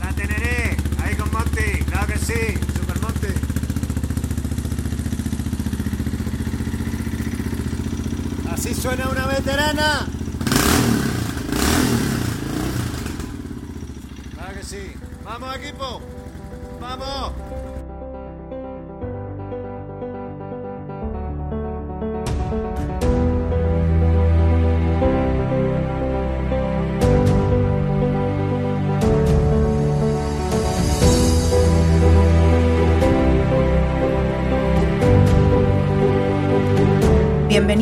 La teneré. Ahí con Monty, claro que sí, Super Monty. Así suena una veterana. Claro que sí. Vamos equipo. Vamos.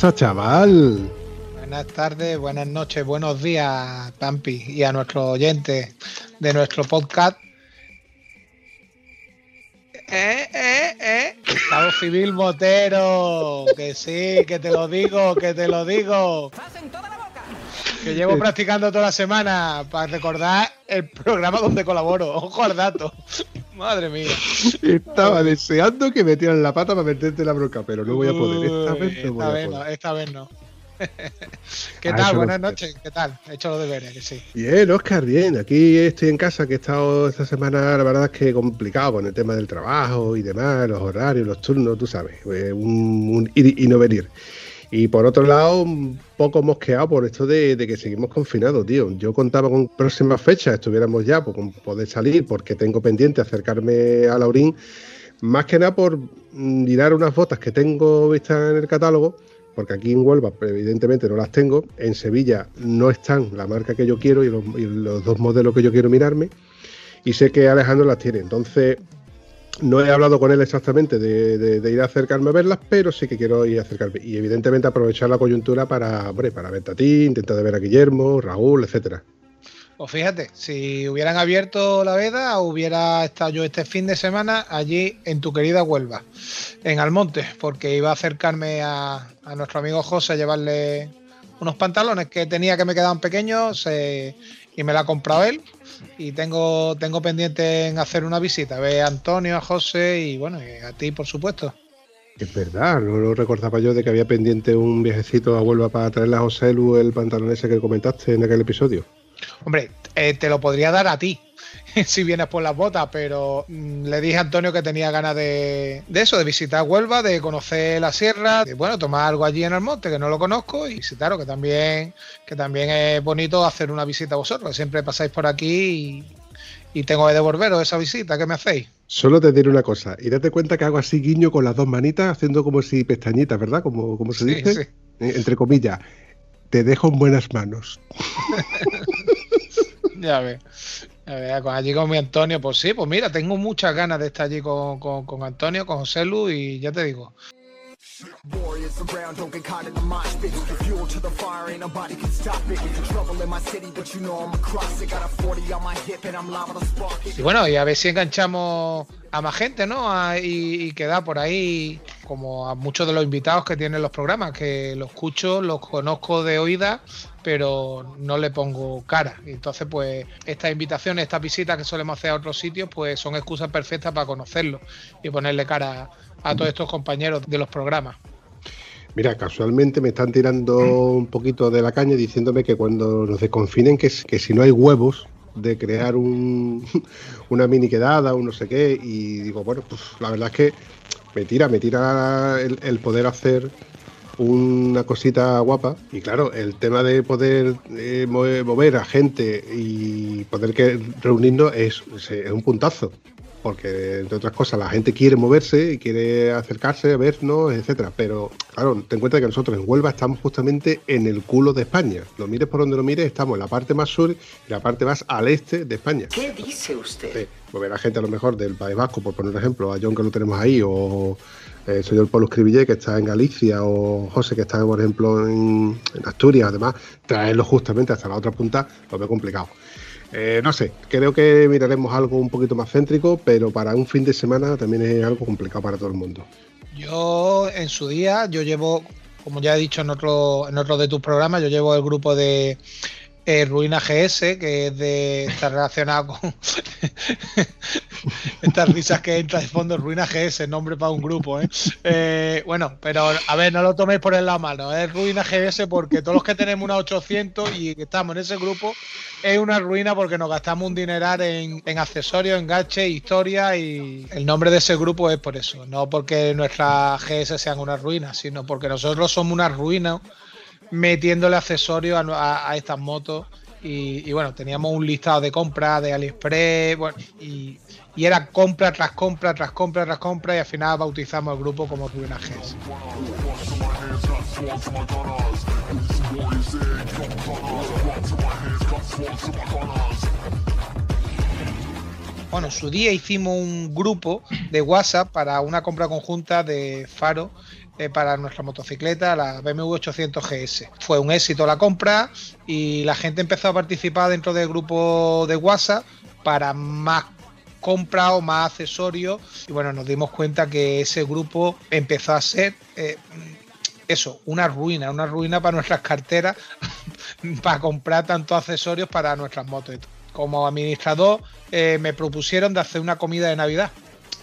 Pasa, chaval? Buenas tardes, buenas noches, buenos días, Pampi, y a nuestros oyentes de nuestro podcast. Eh, eh, eh. Estado Civil Motero, que sí, que te lo digo, que te lo digo. Que llevo practicando toda la semana para recordar el programa donde colaboro. Ojo al dato. Madre mía. Estaba deseando que metieran la pata para meterte la bronca, pero no voy a poder. Esta vez no voy esta a vez poder. no, esta vez no. ¿Qué Ah, tal? Buenas noches, ¿qué tal? He hecho los deberes, que sí. Bien, Oscar, bien. Aquí estoy en casa, que he estado esta semana, la verdad es que complicado con el tema del trabajo y demás, los horarios, los turnos, tú sabes, eh, un, un ir y no venir. Y por otro lado, un poco mosqueado por esto de, que seguimos confinados, tío. Yo contaba con próximas fechas, estuviéramos ya pues, con poder salir, porque tengo pendiente acercarme a Laurín, más que nada por mm, mirar unas botas que tengo vistas en el catálogo, porque aquí en Huelva pues, evidentemente no las tengo, en Sevilla no están la marca que yo quiero y los dos modelos que yo quiero mirarme, y sé que Alejandro las tiene. Entonces, no he hablado con él exactamente de, ir a acercarme a verlas, pero sí que quiero ir a acercarme. Y evidentemente aprovechar la coyuntura para, hombre, para verte a ti, intentar ver a Guillermo, Raúl, etcétera. Pues fíjate, si hubieran abierto la veda, hubiera estado yo este fin de semana allí en tu querida Huelva, en Almonte, porque iba a acercarme a, a nuestro amigo José a llevarle unos pantalones que tenía que me quedaban pequeños eh, y me la ha comprado él. Y tengo, tengo pendiente en hacer una visita, a ver a Antonio, a José y bueno, a ti, por supuesto. Es verdad, no lo recordaba yo de que había pendiente un viajecito a Huelva para traerle a José Lu el pantalón ese que comentaste en aquel episodio. Hombre, eh, te lo podría dar a ti si vienes por las botas, pero mm, le dije a Antonio que tenía ganas de, de eso, de visitar Huelva, de conocer la sierra, de bueno, tomar algo allí en el monte, que no lo conozco, y visitaros, que también, que también es bonito hacer una visita a vosotros, que siempre pasáis por aquí y, y tengo que devolveros esa visita que me hacéis. Solo te diré una cosa, y date cuenta que hago así guiño con las dos manitas, haciendo como si pestañitas, ¿verdad? Como, como se Sí, dice, sí. Eh, entre comillas. Te dejo en buenas manos. Ya ves. Allí con mi Antonio, pues sí, pues mira, tengo muchas ganas de estar allí con, con- con Antonio, con José Lu, y ya te digo, Warriors around, don't get caught in the mosh pit. Fuel to the fire, ain't nobody can stop it. Trouble in my city, but you know I'm across it. Got a 40 on my hip and I'm liable to spark it. Y bueno, y a ver si enganchamos a más gente, ¿no? Y, y queda por ahí como a muchos de los invitados que tienen los programas, que los escucho, los conozco de oída, pero no le pongo cara. Entonces, pues, estas invitaciones, estas visitas que solemos hacer a otros sitios, pues son excusas perfectas para conocerlos y ponerle cara todos estos compañeros de los programas. Mira, casualmente me están tirando un poquito de la caña diciéndome que cuando nos desconfinen, que, si no hay huevos de crear un, una mini quedada, un no sé qué, y digo, bueno, pues la verdad es que me tira, me tira el, poder hacer una cosita guapa. Y claro, el tema de poder eh, mover a gente y poder que reunirnos es, es un puntazo porque entre otras cosas la gente quiere moverse y quiere acercarse a vernos, etcétera. Pero claro, ten en cuenta que nosotros en Huelva estamos justamente en el culo de España. Lo mires por donde lo mires, estamos en la parte más sur y la parte más al este de España. ¿Qué dice usted? Sí, mover a gente a lo mejor del País Vasco, por poner un ejemplo, a John que lo tenemos ahí, o eh, el señor Pablo Escribillé que está en Galicia, o José que está, por ejemplo, en, en Asturias, además, traerlo justamente hasta la otra punta lo veo complicado. Eh, no sé, creo que miraremos algo un poquito más céntrico, pero para un fin de semana también es algo complicado para todo el mundo. Yo en su día, yo llevo, como ya he dicho en otro, en otro de tus programas, yo llevo el grupo de eh, Ruina GS, que es de está relacionado con estas risas que entra de fondo, Ruina GS, nombre para un grupo, ¿eh? Eh, Bueno, pero a ver, no lo toméis por el lado malo, es Ruina GS porque todos los que tenemos una 800 y que estamos en ese grupo, es una ruina porque nos gastamos un dineral en, en accesorios, enganche, historia y el nombre de ese grupo es por eso, no porque nuestras GS sean una ruina, sino porque nosotros somos una ruina metiéndole accesorios a, a- estas motos. Y, bueno, teníamos un listado de compras de AliExpress, y, era compra tras compra, tras compra, tras compra, y al final bautizamos el grupo como Ruina GS. Bueno, en su día hicimos un grupo de WhatsApp para una compra conjunta de faro eh, para nuestra motocicleta, la BMW 800 GS. Fue un éxito la compra y la gente empezó a participar dentro del grupo de WhatsApp para más compra o más accesorios y bueno, nos dimos cuenta que ese grupo empezó a ser eh, eso, una ruina, una ruina para nuestras carteras, para comprar tantos accesorios para nuestras motos. Como administrador eh, me propusieron de hacer una comida de Navidad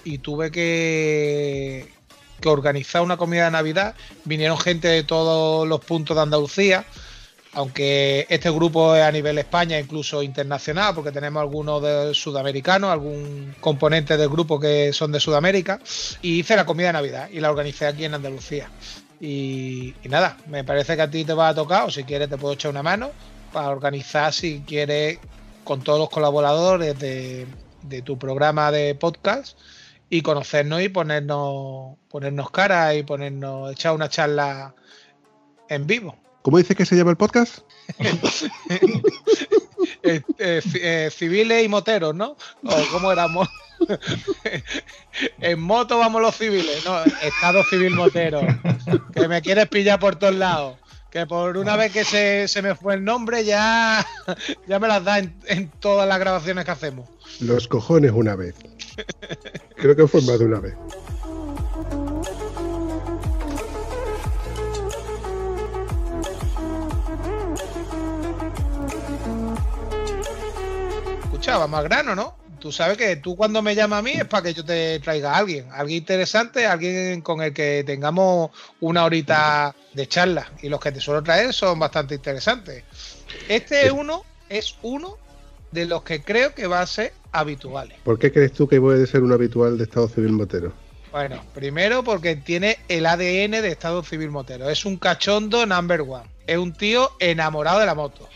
y tuve que, que organizar una comida de Navidad. Vinieron gente de todos los puntos de Andalucía, aunque este grupo es a nivel España, incluso internacional, porque tenemos algunos de sudamericanos, algún componente del grupo que son de Sudamérica, y hice la comida de Navidad y la organicé aquí en Andalucía. Y, nada, me parece que a ti te va a tocar, o si quieres te puedo echar una mano para organizar, si quieres, con todos los colaboradores de, de tu programa de podcast y conocernos y ponernos, ponernos cara y ponernos, echar una charla en vivo. ¿Cómo dices que se llama el podcast? Eh, eh, eh, civiles y moteros, ¿no? ¿O cómo éramos? en moto vamos los civiles, ¿no? Estado civil motero. Que me quieres pillar por todos lados. Que por una vez que se, se me fue el nombre ya, ya me las da en, en todas las grabaciones que hacemos. Los cojones una vez. Creo que fue más de una vez. Escucha, vamos al grano, ¿no? Tú sabes que tú cuando me llamas a mí es para que yo te traiga a alguien, alguien interesante, alguien con el que tengamos una horita de charla. Y los que te suelo traer son bastante interesantes. Este es uno, es uno de los que creo que va a ser habituales. ¿Por qué crees tú que puede ser un habitual de Estado Civil Motero? Bueno, primero porque tiene el ADN de Estado Civil Motero. Es un cachondo number one. Es un tío enamorado de la moto.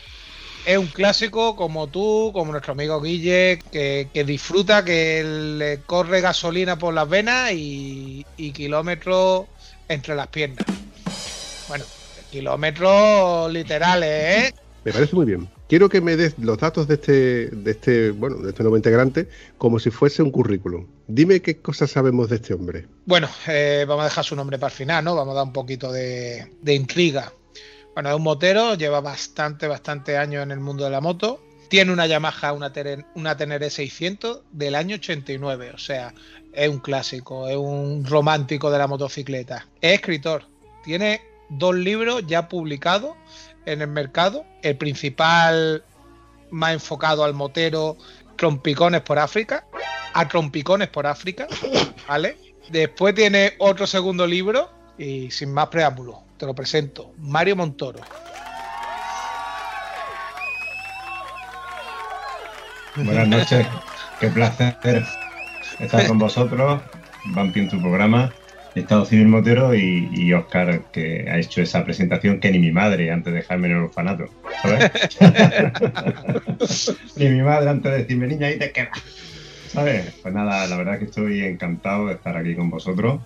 Es un clásico como tú, como nuestro amigo Guille, que, que disfruta, que le corre gasolina por las venas y, y kilómetros entre las piernas. Bueno, kilómetros literales, ¿eh? Me parece muy bien. Quiero que me des los datos de este, de este, bueno, de este nuevo integrante como si fuese un currículum. Dime qué cosas sabemos de este hombre. Bueno, eh, vamos a dejar su nombre para el final, ¿no? Vamos a dar un poquito de, de intriga. Bueno, es un motero, lleva bastante, bastante años en el mundo de la moto. Tiene una Yamaha, una, Teren- una Tenere 600 del año 89, o sea, es un clásico, es un romántico de la motocicleta. Es escritor, tiene dos libros ya publicados en el mercado. El principal más enfocado al motero, Trompicones por África, a Trompicones por África, ¿vale? Después tiene otro segundo libro y sin más preámbulos, te lo presento, Mario Montoro. Buenas noches, qué placer estar con vosotros, Vampi en tu programa. Estado Civil Motero y, y Oscar, que ha hecho esa presentación que ni mi madre antes de dejarme en el orfanato. ¿Sabes? ni mi madre antes de decirme, niña, ahí te quedas. ¿Sabes? Pues nada, la verdad que estoy encantado de estar aquí con vosotros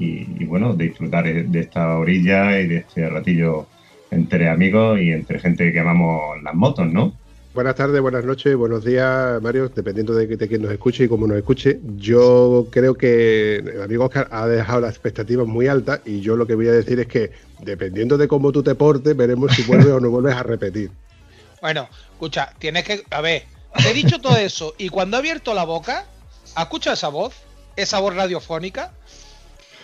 y, y bueno, de disfrutar de esta orilla y de este ratillo entre amigos y entre gente que amamos las motos, ¿no? Buenas tardes, buenas noches, buenos días, Mario, dependiendo de, de quién nos escuche y cómo nos escuche. Yo creo que el amigo Oscar ha dejado las expectativas muy altas y yo lo que voy a decir es que dependiendo de cómo tú te portes, veremos si vuelves o no vuelves a repetir. Bueno, escucha, tienes que. A ver, te he dicho todo eso y cuando he abierto la boca, escucha esa voz, esa voz radiofónica.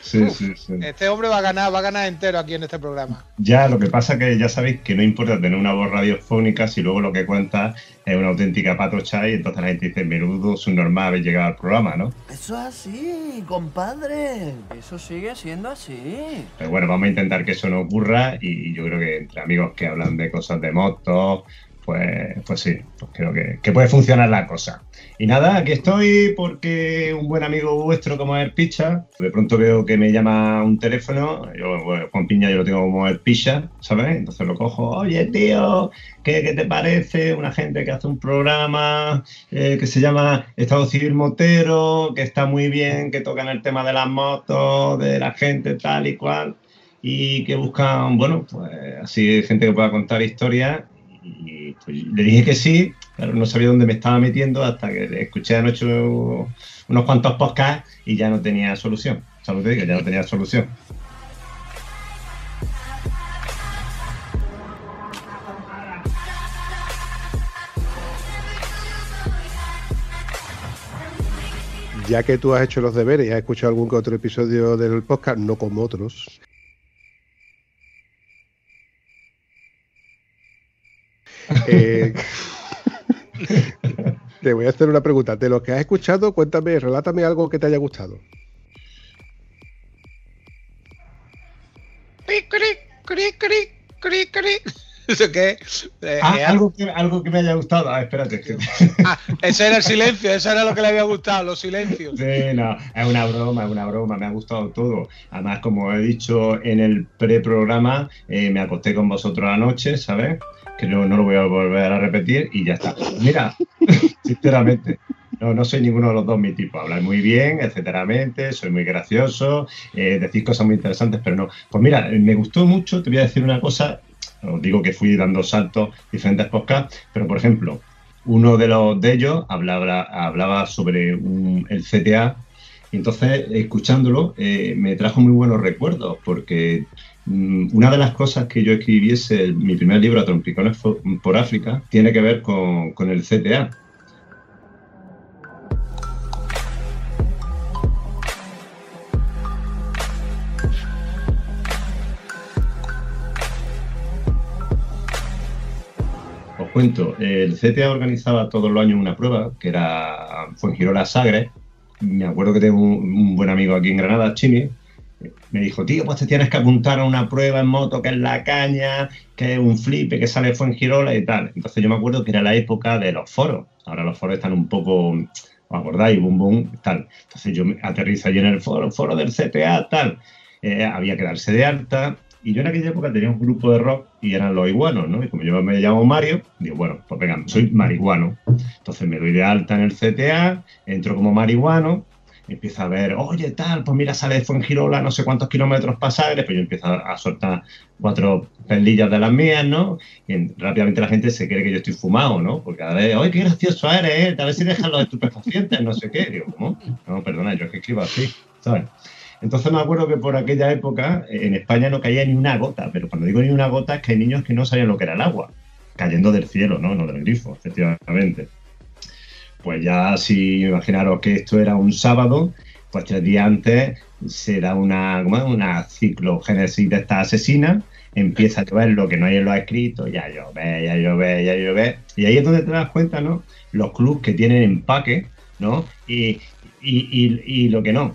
Sí, Uf, sí, sí. Este hombre va a ganar, va a ganar entero aquí en este programa. Ya, lo que pasa que ya sabéis que no importa tener una voz radiofónica si luego lo que cuenta es una auténtica patocha y entonces la gente dice, menudo subnormal haber llegado al programa, ¿no? Eso es así, compadre. Eso sigue siendo así. Pero bueno, vamos a intentar que eso no ocurra y yo creo que entre amigos que hablan de cosas de motos, pues, pues sí, pues creo que, que puede funcionar la cosa. Y nada, aquí estoy porque un buen amigo vuestro como es el Picha, de pronto veo que me llama un teléfono, yo, bueno, Juan Piña yo lo tengo como el Picha, ¿sabes? Entonces lo cojo, oye tío, ¿qué, qué te parece? Una gente que hace un programa eh, que se llama Estado Civil Motero, que está muy bien, que tocan el tema de las motos, de la gente tal y cual, y que buscan, bueno, pues así gente que pueda contar historias y pues, le dije que sí, pero no sabía dónde me estaba metiendo hasta que escuché anoche unos cuantos podcasts y ya no tenía solución. ¿Sabes lo que te? Ya no tenía solución. Ya que tú has hecho los deberes y has escuchado algún que otro episodio del podcast, no como otros. Eh, te voy a hacer una pregunta. De los que has escuchado, cuéntame, relátame algo que te haya gustado. ¿Eso qué? Eh, Ah, eh, algo, que, algo que me haya gustado. Ah, espérate. ah, ese era el silencio, eso era lo que le había gustado, los silencios. Sí, no, es una broma, es una broma, me ha gustado todo. Además, como he dicho en el preprograma, eh, me acosté con vosotros anoche, ¿sabes? Que no, lo voy a volver a repetir y ya está. Mira, sinceramente, no, no soy ninguno de los dos mi tipo. Habláis muy bien, etcéteramente, soy muy gracioso, eh, decís cosas muy interesantes, pero no. Pues mira, me gustó mucho, te voy a decir una cosa, os digo que fui dando saltos diferentes podcasts, pero por ejemplo, uno de los de ellos hablaba, hablaba sobre el CTA entonces escuchándolo eh, me trajo muy buenos recuerdos porque una de las cosas que yo escribiese mi primer libro trompicones por, África tiene que ver con, el CTA. Os cuento, el CTA organizaba todos los años una prueba que era Fuengirola Sagres. Me acuerdo que tengo un, un buen amigo aquí en Granada, Chini. Me dijo, tío, pues te tienes que apuntar a una prueba en moto que es la caña, que es un flipe, que sale Fuengirola y tal. Entonces yo me acuerdo que era la época de los foros. Ahora los foros están un poco, ¿os acordáis? Boom, boom, tal. Entonces yo aterrizo allí en el foro, foro del CTA, tal. Eh, había que darse de alta. Y yo en aquella época tenía un grupo de rock y eran los iguanos, ¿no? Y como yo me llamo Mario, digo, bueno, pues venga, soy marihuano. Entonces me doy de alta en el CTA, entro como marihuano, empiezo a ver, oye, tal, pues mira, sale de Fuengirola, no sé cuántos kilómetros pasagres, pues yo empiezo a, a soltar cuatro perlillas de las mías, ¿no? Y en- rápidamente la gente se cree que yo estoy fumado, ¿no? Porque cada vez, oye, qué gracioso eres, ¿eh? A ver si dejas los estupefacientes, no sé qué. Digo, ¿cómo? No, perdona, yo es que escribo así, ¿sabes? Entonces me acuerdo que por aquella época eh, en España no caía ni una gota, pero cuando digo ni una gota es que hay niños que no sabían lo que era el agua, cayendo del cielo, ¿no? No del grifo, efectivamente. Pues ya si imaginaros que esto era un sábado, pues tres días antes se da una, una ciclogénesis de esta asesina, empieza a llover lo que no hay en los escritos, ya llover, ya llover, ya llover. Y ahí es donde te das cuenta, ¿no? Los clubs que tienen empaque, ¿no? Y, y, y, y lo que no.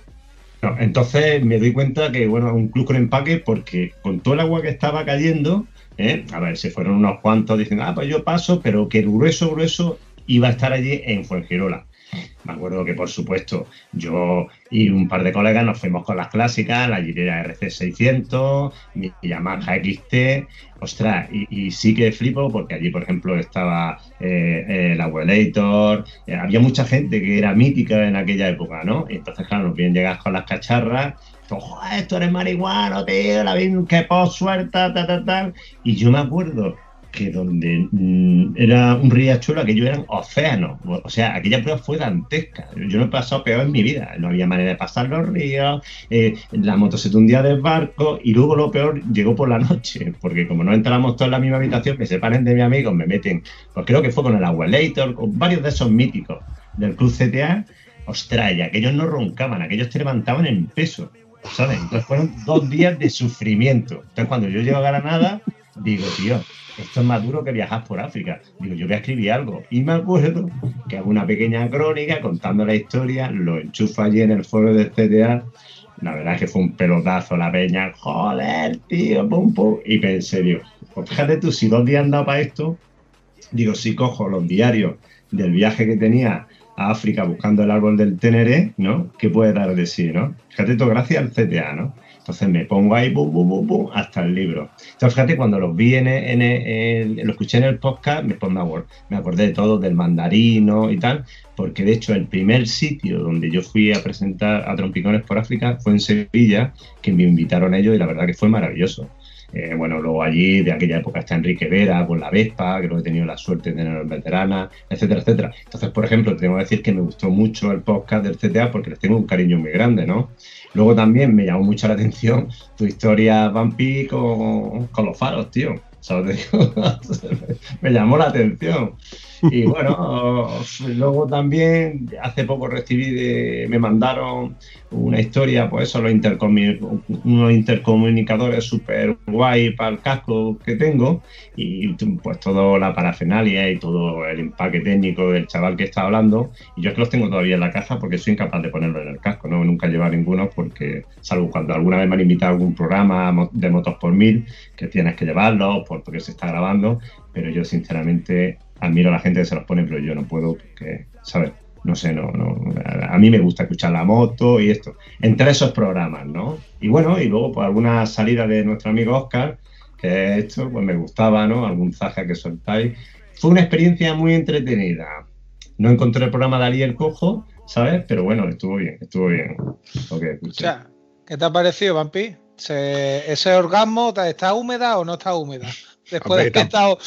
No, entonces me doy cuenta que, bueno, un club con empaque, porque con todo el agua que estaba cayendo, ¿eh? a ver, se fueron unos cuantos diciendo, ah, pues yo paso, pero que el grueso, grueso iba a estar allí en Fuengirola. Me acuerdo que, por supuesto, yo y un par de colegas nos fuimos con las clásicas, la Gilera RC600, mi Yamaha XT, ostras, y, sí que flipo porque allí, por ejemplo, estaba eh, eh, el Abuelator, eh, había mucha gente que era mítica en aquella época, ¿no? Y entonces, claro, nos vienen llegas con las cacharras, joder, esto eres marihuano, tío, la vi que post suelta, tal, tal, tal. Y yo me acuerdo que donde mm, era un riachuelo, aquello eran océanos. O sea, aquella prueba fue dantesca. Yo no he pasado peor en mi vida. No había manera de pasar los ríos, eh, la moto se tundía del barco y luego lo peor llegó por la noche, porque como no entramos todos en la misma habitación, me separen de mi amigo, me meten, pues creo que fue con el Abuelator, con varios de esos míticos del Club CTA. Ostras, y aquellos no roncaban, aquellos te levantaban en peso. ¿Sabes? Entonces fueron dos días de sufrimiento. Entonces cuando yo llego a Granada, digo, tío, esto es más duro que viajar por África. Digo, yo voy a escribir algo. Y me acuerdo que hago una pequeña crónica contando la historia, lo enchufo allí en el foro del CTA. La verdad es que fue un pelotazo la peña. Joder, tío, pum, pum. Y pensé, digo, pues fíjate tú, si dos días han dado para esto, digo, si cojo los diarios del viaje que tenía a África buscando el árbol del Teneré, ¿no? ¿Qué puede dar de sí, no? Fíjate tú, gracias al CTA, ¿no? Entonces me pongo ahí, bum, bum, bum, hasta el libro. Entonces, fíjate, cuando los vi en, en, en- lo escuché en el podcast, me, pues, me acordé de todo, del mandarino y tal, porque de hecho el primer sitio donde yo fui a presentar a Trompicones por África fue en Sevilla, que me invitaron ellos y la verdad que fue maravilloso. Eh, bueno, luego allí de aquella época está Enrique Vera con la Vespa, que lo he tenido la suerte de tener en veterana, etcétera, etcétera. Entonces, por ejemplo, tengo que decir que me gustó mucho el podcast del CTA porque les tengo un cariño muy grande, ¿no? Luego también me llamó mucho la atención tu historia, Vampi, con, con los faros, tío. ¿Sabes? Me llamó la atención. Y bueno, luego también hace poco recibí, de- me mandaron una historia, pues eso, los intercomu- unos intercomunicadores súper guay para el casco que tengo y pues toda la parafernalia y todo el empaque técnico del chaval que está hablando. Y yo que los tengo todavía en la caja porque soy incapaz de ponerlo en el casco, ¿no? Nunca he llevado ninguno porque, salvo cuando alguna vez me han invitado a algún programa de motos por mil, que tienes que llevarlo por- porque se está grabando, pero yo sinceramente admiro a la gente que se los pone, pero yo no puedo porque, ¿sabes? No sé, no, no, a mí me gusta escuchar la moto y esto, entre esos programas, ¿no? Y bueno, y luego pues alguna salida de nuestro amigo Oscar, que esto pues me gustaba, ¿no? Algún zaja que soltáis. Fue una experiencia muy entretenida. No encontré el programa de Ali el Cojo, ¿sabes? Pero bueno, estuvo bien, estuvo bien. ¿qué te ha parecido, Vampi? ¿Se- ¿Ese orgasmo está húmeda o no está húmeda? Después de que he tam- estado,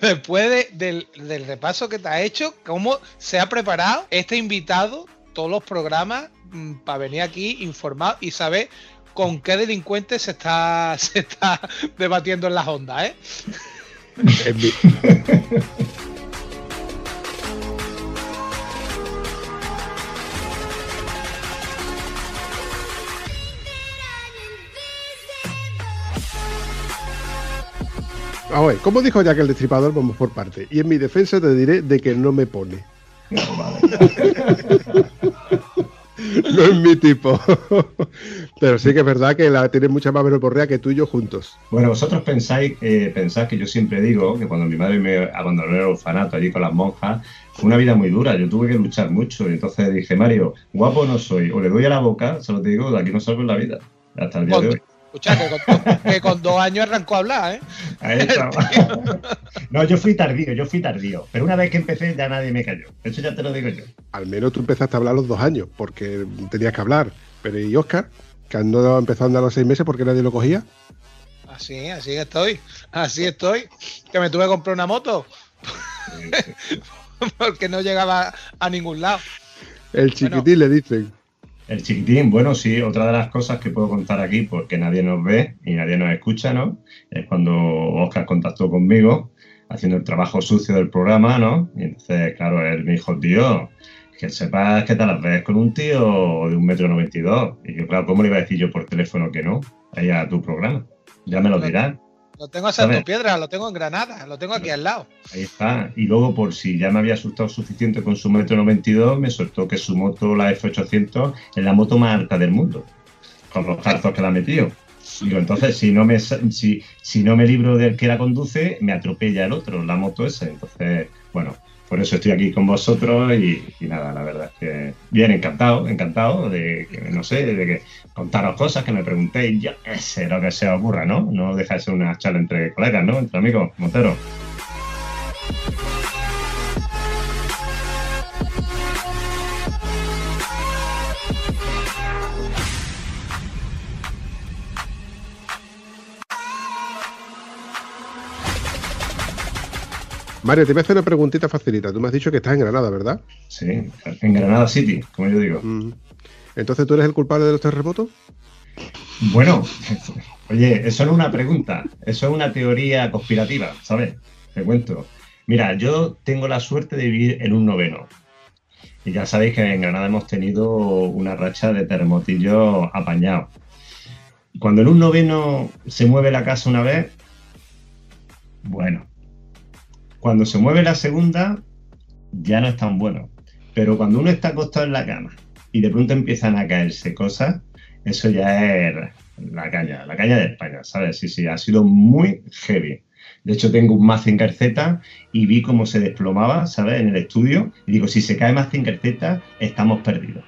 después de- del, del repaso que te ha hecho, cómo se ha preparado este invitado, todos los programas, para venir aquí informado y saber con qué delincuente se está, se está debatiendo en las ondas, ¿eh? A ver, como dijo ya que el destripador, vamos por parte. Y en mi defensa te diré de que no me pone. No es mi tipo. Pero sí que es verdad que la tiene mucha más verborrea que tú y yo juntos. Bueno, vosotros pensáis, eh, pensáis que yo siempre digo que cuando mi madre me abandonó en el orfanato allí con las monjas, fue una vida muy dura, yo tuve que luchar mucho. Y entonces dije, Mario, guapo no soy, o le doy a la boca, solo te digo, de aquí no salgo en la vida. Hasta el día de hoy. Escucha, que con, que con dos años arrancó a hablar, ¿eh? Ahí está. No, yo fui tardío, yo fui tardío. Pero una vez que empecé ya nadie me cayó. Eso ya te lo digo yo. Al menos tú empezaste a hablar a los dos años, porque tenías que hablar. Pero ¿y Oscar? Que andó empezó a andar a los seis meses porque nadie lo cogía. Así, así estoy, así estoy. Que me tuve que comprar una moto porque no llegaba a ningún lado. El chiquitín le dicen. El chiquitín, bueno, sí, otra de las cosas que puedo contar aquí, porque nadie nos ve y nadie nos escucha, ¿no? Es cuando Oscar contactó conmigo haciendo el trabajo sucio del programa, ¿no? Y entonces, claro, él me dijo, tío, que sepas que te las ves con un tío de un metro noventa y dos. Y yo, claro, ¿cómo le iba a decir yo por teléfono que no? Ahí a tu programa. Ya me lo dirás. Lo tengo a Santo. Piedra, lo tengo en Granada, lo tengo aquí al lado. Ahí está. Y luego, por si ya me había asustado suficiente con su metro 92, me soltó que su moto, la F800, es la moto más alta del mundo. Con los calzos que la ha metido. Digo, entonces, si no me si, si no me libro del que la conduce, me atropella el otro, la moto esa. Entonces, bueno, por eso estoy aquí con vosotros y, nada, la verdad es que bien, encantado, encantado de que, no sé, de que contaros cosas, que me preguntéis, yo qué sé, lo que se os ocurra, ¿no? No deja de ser una charla entre colegas, ¿no? Entre amigos, Montero. Mario, te voy a hacer una preguntita facilita. Tú me has dicho que estás en Granada, ¿verdad? Sí, en Granada City, como yo digo. Mm. Entonces, ¿tú eres el culpable de los terremotos? Bueno, oye, eso no es una pregunta, eso es una teoría conspirativa, ¿sabes? Te cuento. Mira, yo tengo la suerte de vivir en un noveno. Y ya sabéis que en Granada hemos tenido una racha de terremotillos apañados. Cuando en un noveno se mueve la casa una vez, bueno. Cuando se mueve la segunda, ya no es tan bueno. Pero cuando uno está acostado en la cama y de pronto empiezan a caerse cosas, eso ya es la caña, la caña de España, ¿sabes? Sí, sí, ha sido muy heavy. De hecho, tengo un Mazinger Z y vi cómo se desplomaba, ¿sabes? En el estudio. Y digo, si se cae Mazinger Z, estamos perdidos.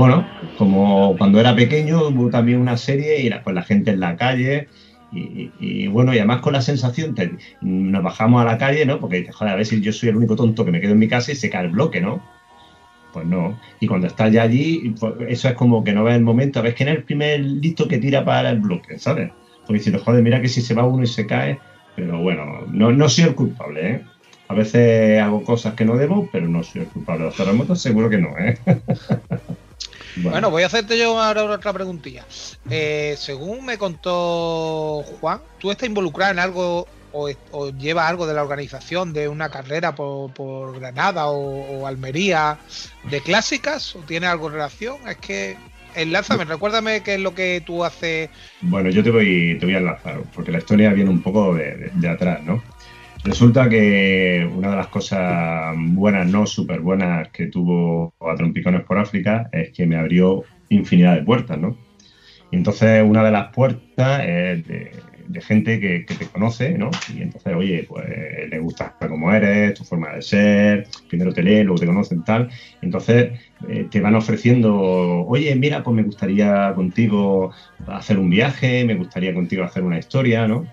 Bueno, como cuando era pequeño hubo también una serie y con la gente en la calle y, y, bueno, y además con la sensación, te- nos bajamos a la calle, ¿no? Porque dices, a ver si yo soy el único tonto que me quedo en mi casa y se cae el bloque, ¿no? Pues no. Y cuando estás ya allí, pues eso es como que no ves el momento. Ves que en el primer listo que tira para el bloque, ¿sabes? Porque diciendo, joder, mira que si se va uno y se cae. Pero bueno, no, no soy el culpable, ¿eh? A veces hago cosas que no debo, pero no soy el culpable. Los terremotos seguro que no, ¿eh? Bueno, voy a hacerte yo ahora otra preguntilla. Eh, según me contó Juan, ¿tú estás involucrado en algo o, o llevas algo de la organización de una carrera por, por Granada o, o Almería de clásicas? ¿O tiene algo en relación? Es que enlázame, recuérdame qué es lo que tú haces. Bueno, yo te voy, te voy a enlazar, porque la historia viene un poco de, de- de atrás, ¿no? Resulta que una de las cosas buenas, no súper buenas, que tuvo a Trompicones por África es que me abrió infinidad de puertas, ¿no? Y entonces una de las puertas es de, gente que, que te conoce, ¿no? Y entonces, oye, pues le gusta cómo eres, tu forma de ser, primero te leen, luego te conocen, tal. Entonces eh, te van ofreciendo, oye, mira, pues me gustaría contigo hacer un viaje, me gustaría contigo hacer una historia, ¿no?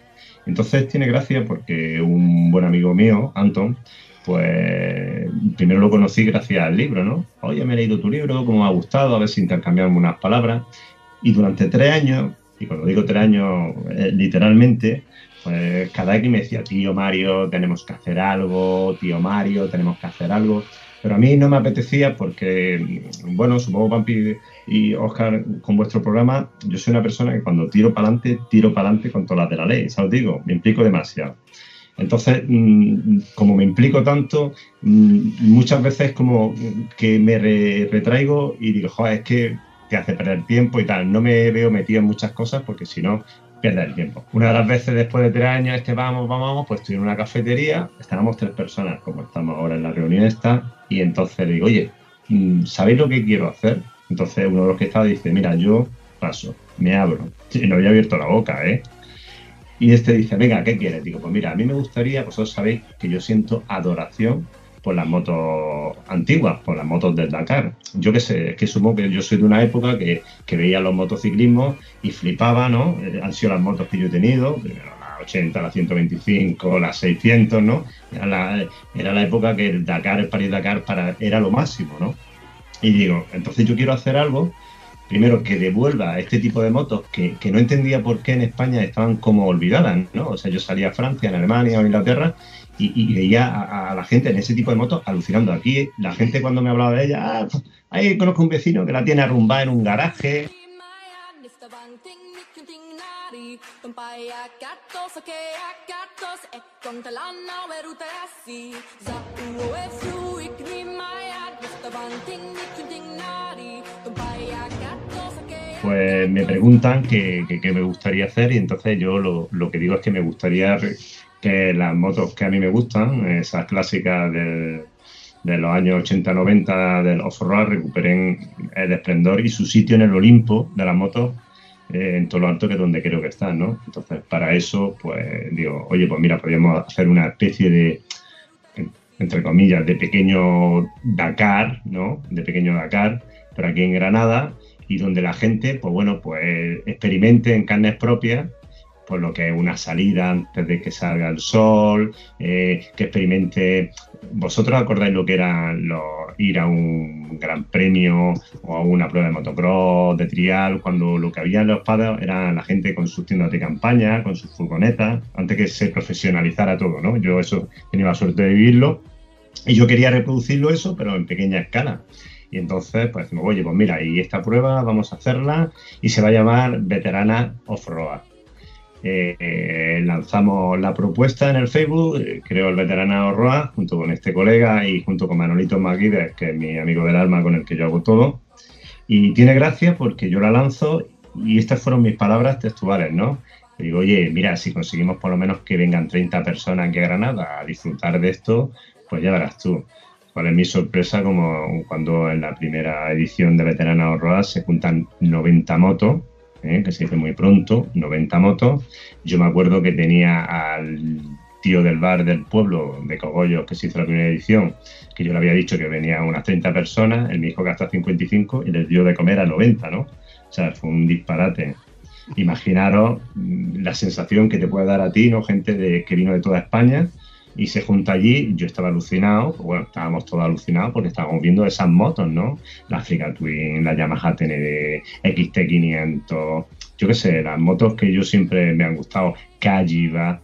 Entonces tiene gracia porque un buen amigo mío, Anton, pues primero lo conocí gracias al libro, ¿no? Oye, me he leído tu libro, cómo me ha gustado, a ver si intercambiamos unas palabras. Y durante tres años, y cuando digo tres años, eh, literalmente, pues cada que me decía, tío Mario, tenemos que hacer algo, tío Mario, tenemos que hacer algo. Pero a mí no me apetecía porque, bueno, supongo, Pampi y Oscar, con vuestro programa, yo soy una persona que cuando tiro para adelante, tiro para adelante con todas las de la ley, ¿sabes? Digo, me implico demasiado. Entonces, mm, como me implico tanto, mm, muchas veces como que me re- retraigo y digo, joder, es que te hace perder tiempo y tal. No me veo metido en muchas cosas porque si no, pierdes el tiempo. Una de las veces después de tres años, este vamos, vamos, vamos, pues estoy en una cafetería, estábamos tres personas, como estamos ahora en la reunión esta, y entonces digo, oye, mm, ¿sabéis lo que quiero hacer? Entonces uno de los que estaba dice, mira, yo paso, me abro. No había abierto la boca, ¿eh? Y este dice, venga, ¿qué quieres? Digo, pues mira, a mí me gustaría, vosotros sabéis que yo siento adoración por las motos antiguas, por las motos del Dakar. Yo qué sé, es que supongo que yo soy de una época que, que veía los motociclismos y flipaba, ¿no? Eh, Han sido las motos que yo he tenido, primero la 80, la 125, las 600, ¿no? Era la, era la época que el Dakar, el París-Dakar para, era lo máximo, ¿no? Y digo, entonces yo quiero hacer algo primero que devuelva este tipo de motos que, que no entendía por qué en España estaban como olvidadas, ¿no? O sea, yo salía a Francia, en Alemania o Inglaterra y, veía a, la gente en ese tipo de motos alucinando. Aquí la gente cuando me hablaba de ella, ah, pues, ahí conozco un vecino que la tiene arrumbada en un garaje. Pues me preguntan qué, me gustaría hacer y entonces yo lo, lo que digo es que me gustaría que las motos que a mí me gustan, esas clásicas de los años 80-90 del off-road recuperen el esplendor y su sitio en el Olimpo de las motos eh, en todo lo alto que es donde creo que están, ¿no? Entonces, para eso, pues digo, oye, pues mira, podríamos hacer una especie de, en- entre comillas, de pequeño Dakar, ¿no? De pequeño Dakar, pero aquí en Granada, y donde la gente, pues bueno, pues experimente en carnes propias pues lo que es una salida antes de que salga el sol, eh, que experimente. ¿Vosotros acordáis lo que era los- ir a un gran premio o a una prueba de motocross, de trial, cuando lo que había en los padres era la gente con sus tiendas de campaña, con sus furgonetas, antes que se profesionalizara todo, ¿no? Yo eso tenía la suerte de vivirlo y yo quería reproducirlo eso, pero en pequeña escala. Y entonces, pues decimos, oye, pues mira, y esta prueba vamos a hacerla y se va a llamar Veterana Off-Road. Eh, lanzamos la propuesta en el Facebook, eh, creo el veterano Roa, junto con este colega y junto con Manolito Maguides, que es mi amigo del alma con el que yo hago todo. Y tiene gracia porque yo la lanzo y estas fueron mis palabras textuales, ¿no? Digo, oye, mira, si conseguimos por lo menos que vengan 30 personas aquí a Granada a disfrutar de esto, pues ya verás tú. ¿Cuál es mi sorpresa? Como cuando en la primera edición de Veterana Roa se juntan 90 motos, ¿eh? que se dice muy pronto, 90 motos. Yo me acuerdo que tenía al tío del bar del pueblo de Cogollos que se hizo la primera edición, que yo le había dicho que venía unas 30 personas, él me dijo que hasta 55 y les dio de comer a 90, ¿no? O sea, fue un disparate. Imaginaros mm, la sensación que te puede dar a ti, ¿no? Gente de, que vino de toda España y se junta allí. Yo estaba alucinado, pues bueno, estábamos todos alucinados porque estábamos viendo esas motos, ¿no? La Africa Twin, la Yamaha TND, XT500, yo qué sé, las motos que yo siempre me han gustado, Kajiva.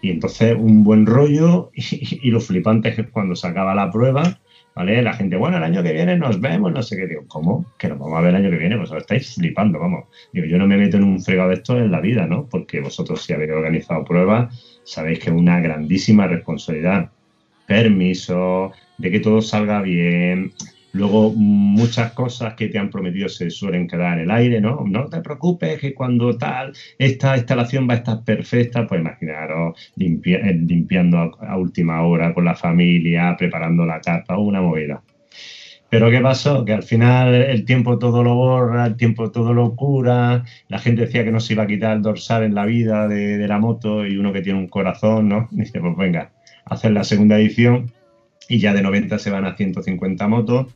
Y entonces un buen rollo y, y lo flipante es que cuando se acaba la prueba, ¿vale? La gente, bueno, el año que viene nos vemos, no sé qué. Digo, ¿cómo? Que nos vamos a ver el año que viene, pues os estáis flipando, vamos. Digo, yo no me meto en un fregado de esto en la vida, ¿no? Porque vosotros si habéis organizado pruebas, sabéis que es una grandísima responsabilidad. Permiso, de que todo salga bien. Luego, muchas cosas que te han prometido se suelen quedar en el aire, ¿no? No te preocupes que cuando tal, esta instalación va a estar perfecta, pues imaginaros eh, limpiando a, última hora con la familia, preparando la carta, una movida. Pero ¿qué pasó? Que al final el tiempo todo lo borra, el tiempo todo lo cura. La gente decía que no se iba a quitar el dorsal en la vida de, la moto y uno que tiene un corazón, ¿no? Dice, pues venga, hacer la segunda edición y ya de 90 se van a 150 motos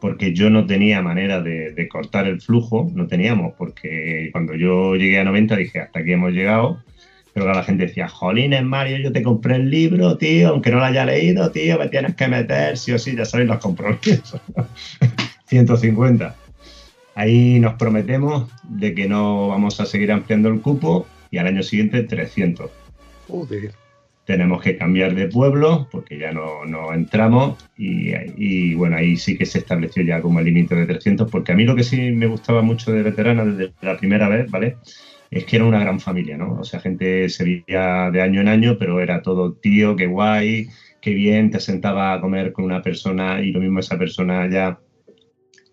porque yo no tenía manera de, de cortar el flujo, no teníamos, porque cuando yo llegué a 90 dije, hasta aquí hemos llegado, pero ahora la gente decía, jolines, Mario, yo te compré el libro, tío, aunque no lo haya leído, tío, me tienes que meter, sí o sí, ya sabéis los compromisos. 150. Ahí nos prometemos de que no vamos a seguir ampliando el cupo y al año siguiente 300 Joder. tenemos que cambiar de pueblo porque ya no, no entramos y, y, bueno, ahí sí que se estableció ya como el límite de 300 porque a mí lo que sí me gustaba mucho de veterana desde la primera vez, ¿vale? Es que era una gran familia, ¿no? O sea, gente se veía de año en año, pero era todo tío, qué guay, qué bien, te sentaba a comer con una persona y lo mismo esa persona ya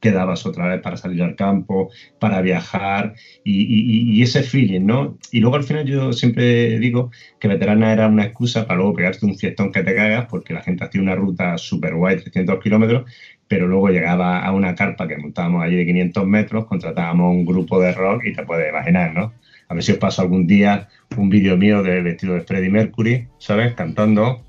quedabas otra vez para salir al campo, para viajar y, y- ese feeling, ¿no? Y luego al final yo siempre digo que veterana era una excusa para luego pegarte un fiestón que te cagas porque la gente hacía una ruta súper guay, 300 kilómetros, pero luego llegaba a una carpa que montábamos allí de 500 metros, contratábamos un grupo de rock y te puedes imaginar, ¿no? A ver si os paso algún día un vídeo mío de vestido de Freddie Mercury, ¿sabes? Cantando,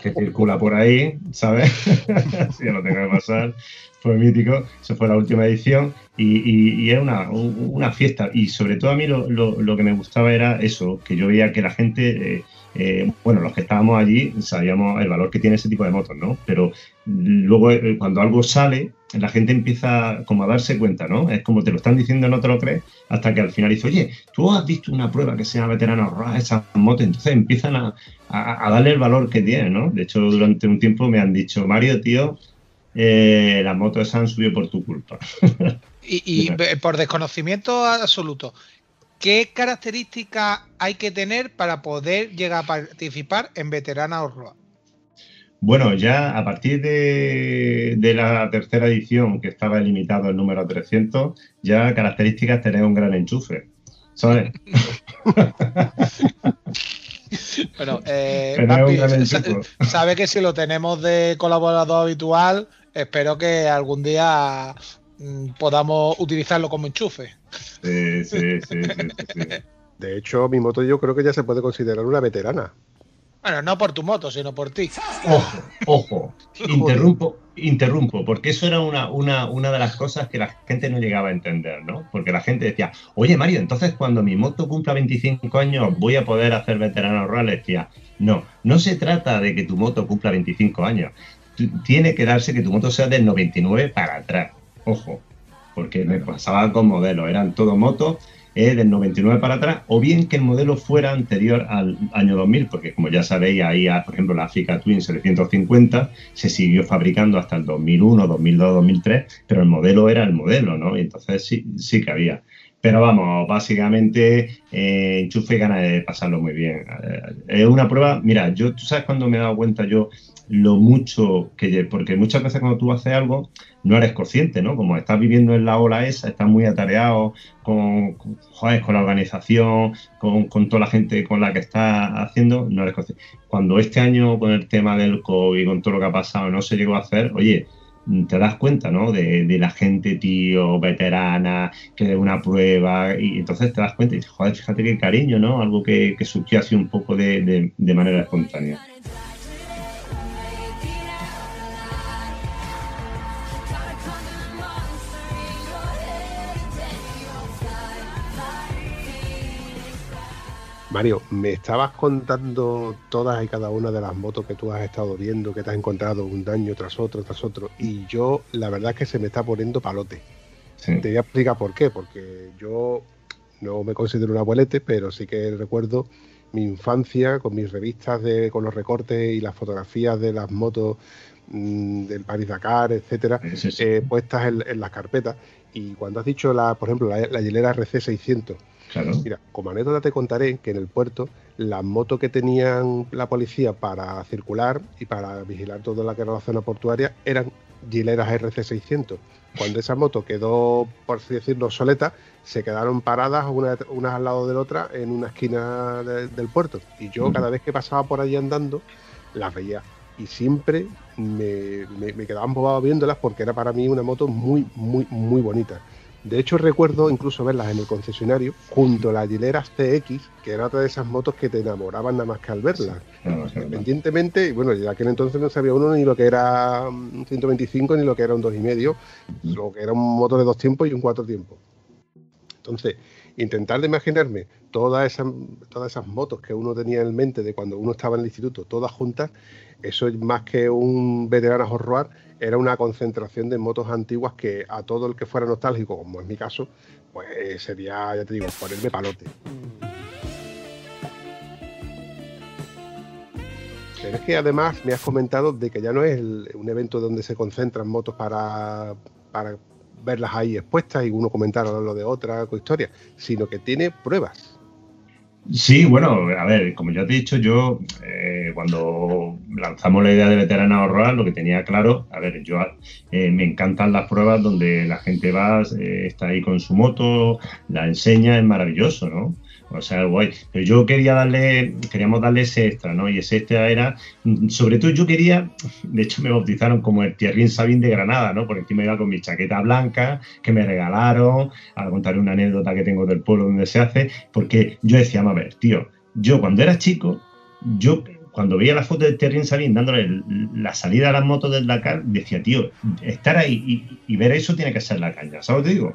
que circula por ahí, ¿sabes? si ya lo tengo que pasar. Fue mítico, eso fue la última edición y, y- era una, un- una fiesta. Y sobre todo a mí lo que me gustaba era eso, que yo veía que la gente, eh, eh, bueno, los que estábamos allí sabíamos el valor que tiene ese tipo de motos, ¿no? Pero luego eh, cuando algo sale, la gente empieza como a darse cuenta, ¿no? Es como te lo están diciendo, no te lo crees, hasta que al final dice, oye, tú has visto una prueba que se llama Veterano Raw, esas motos, entonces empiezan a, a- a darle el valor que tiene, ¿no? De hecho, durante un tiempo me han dicho, Mario, tío, eh, las motos se han subido por tu culpa. Y, y por desconocimiento absoluto, ¿qué características hay que tener para poder llegar a participar en Veterana Orroa? Bueno, ya a partir de, de la tercera edición, que estaba limitado el número a 300, ya características tener un gran enchufe, ¿sabes? Bueno, eh, Papi, sabe que si lo tenemos de colaborador habitual, espero que algún día podamos utilizarlo como enchufe. Sí, sí, sí, sí, sí, sí. De hecho, mi moto yo creo que ya se puede considerar una veterana. Bueno, no por tu moto, sino por ti. Ojo, ojo, interrumpo, interrumpo, porque eso era una, una, una de las cosas que la gente no llegaba a entender, ¿no? Porque la gente decía, oye Mario, entonces cuando mi moto cumpla 25 años voy a poder hacer veterano rural. Le decía, no, no se trata de que tu moto cumpla 25 años. Tiene que darse que tu moto sea del 99 para atrás. Ojo, porque me pasaba con modelos, eran todo motos eh, del 99 para atrás, o bien que el modelo fuera anterior al año 2000, porque como ya sabéis, ahí, ah, por ejemplo, la Africa Twin 750 se siguió fabricando hasta el 2001, 2002, 2003, pero el modelo era el modelo, ¿no? Y entonces sí, sí que había. Pero vamos, básicamente, eh, enchufe y ganas de pasarlo muy bien. Eh, es una prueba, mira, yo, tú sabes cuando me he dado cuenta yo lo mucho que, porque muchas veces cuando tú haces algo, no eres consciente, ¿no? Como estás viviendo en la ola esa, estás muy atareado con, con, joder, con la organización, con, con toda la gente con la que estás haciendo, no eres consciente. Cuando este año, con el tema del COVID, con todo lo que ha pasado, no se llegó a hacer, oye, te das cuenta, ¿no? De, la gente, tío, veterana, que de una prueba, y entonces te das cuenta y dices, joder, fíjate qué cariño, ¿no? Algo que, que surgió así un poco de, de manera espontánea. Mario, me estabas contando todas y cada una de las motos que tú has estado viendo, que te has encontrado un año tras otro, tras otro, y yo la verdad es que se me está poniendo palote. Sí. Te voy a explicar por qué, porque yo no me considero un abuelete, pero sí que recuerdo mi infancia con mis revistas de, con los recortes y las fotografías de las motos mm, del Paris Dakar, etcétera, Sí, sí. eh, puestas en, en las carpetas. Y cuando has dicho, la, por ejemplo, la, la hielera RC600, Claro. Mira, como anécdota te contaré que en el puerto las motos que tenían la policía para circular y para vigilar toda la que era la zona portuaria eran hileras RC600. Cuando esa moto quedó, por así decirlo, obsoleta, se quedaron paradas una- unas al lado de la otra en una esquina de- del puerto. Y yo Ujú. cada vez que pasaba por allí andando, las veía. Y siempre me, me, me quedaba embobado viéndolas porque era para mí una moto muy, muy, muy bonita. De hecho, recuerdo incluso verlas en el concesionario junto a las hileras CX, que era otra de esas motos que te enamoraban nada más que al verlas. Independientemente, y bueno, en aquel entonces no sabía uno ni lo que era un 125 ni lo que era un 2,5, lo que era un motor de dos tiempos y un cuatro tiempos. Entonces, intentar de imaginarme todas esas, todas esas motos que uno tenía en mente de cuando uno estaba en el instituto, todas juntas, eso es más que un veterano horror, era una concentración de motos antiguas que a todo el que fuera nostálgico, como es mi caso, pues sería, ya te digo, ponerme palote. Pero es que además me has comentado de que ya no es un evento donde se concentran motos para, para verlas ahí expuestas y uno comentar lo de otra historia, sino que tiene pruebas. Sí, bueno, a ver, como ya te he dicho, yo eh, cuando lanzamos la idea de Veterana Horror, lo que tenía claro, a ver, yo eh, me encantan las pruebas donde la gente va, eh, está ahí con su moto, la enseña, es maravilloso, ¿no? O sea, guay. Pero yo quería darle, queríamos darle ese extra, ¿no? Y ese extra era, sobre todo yo quería, de hecho me bautizaron como el Thierry Sabin de Granada, ¿no? Por encima iba con mi chaqueta blanca que me regalaron, a contar una anécdota que tengo del pueblo donde se hace, porque yo decía, a ver, tío, yo cuando era chico, yo cuando veía la foto de Terry Sabin dándole la salida a las motos del Dakar, decía, tío, estar ahí y, y ver eso tiene que ser la caña, ¿sabes lo que digo?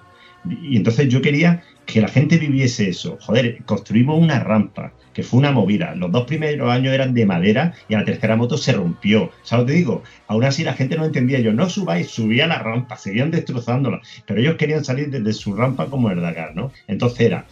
Y entonces yo quería que la gente viviese eso. Joder, construimos una rampa, que fue una movida. Los dos primeros años eran de madera y a la tercera moto se rompió. ¿Sabes lo que te digo? Aún así la gente no entendía. Yo, no subáis, subía la rampa, seguían destrozándola. Pero ellos querían salir desde su rampa como el Dakar, ¿no? Entonces era,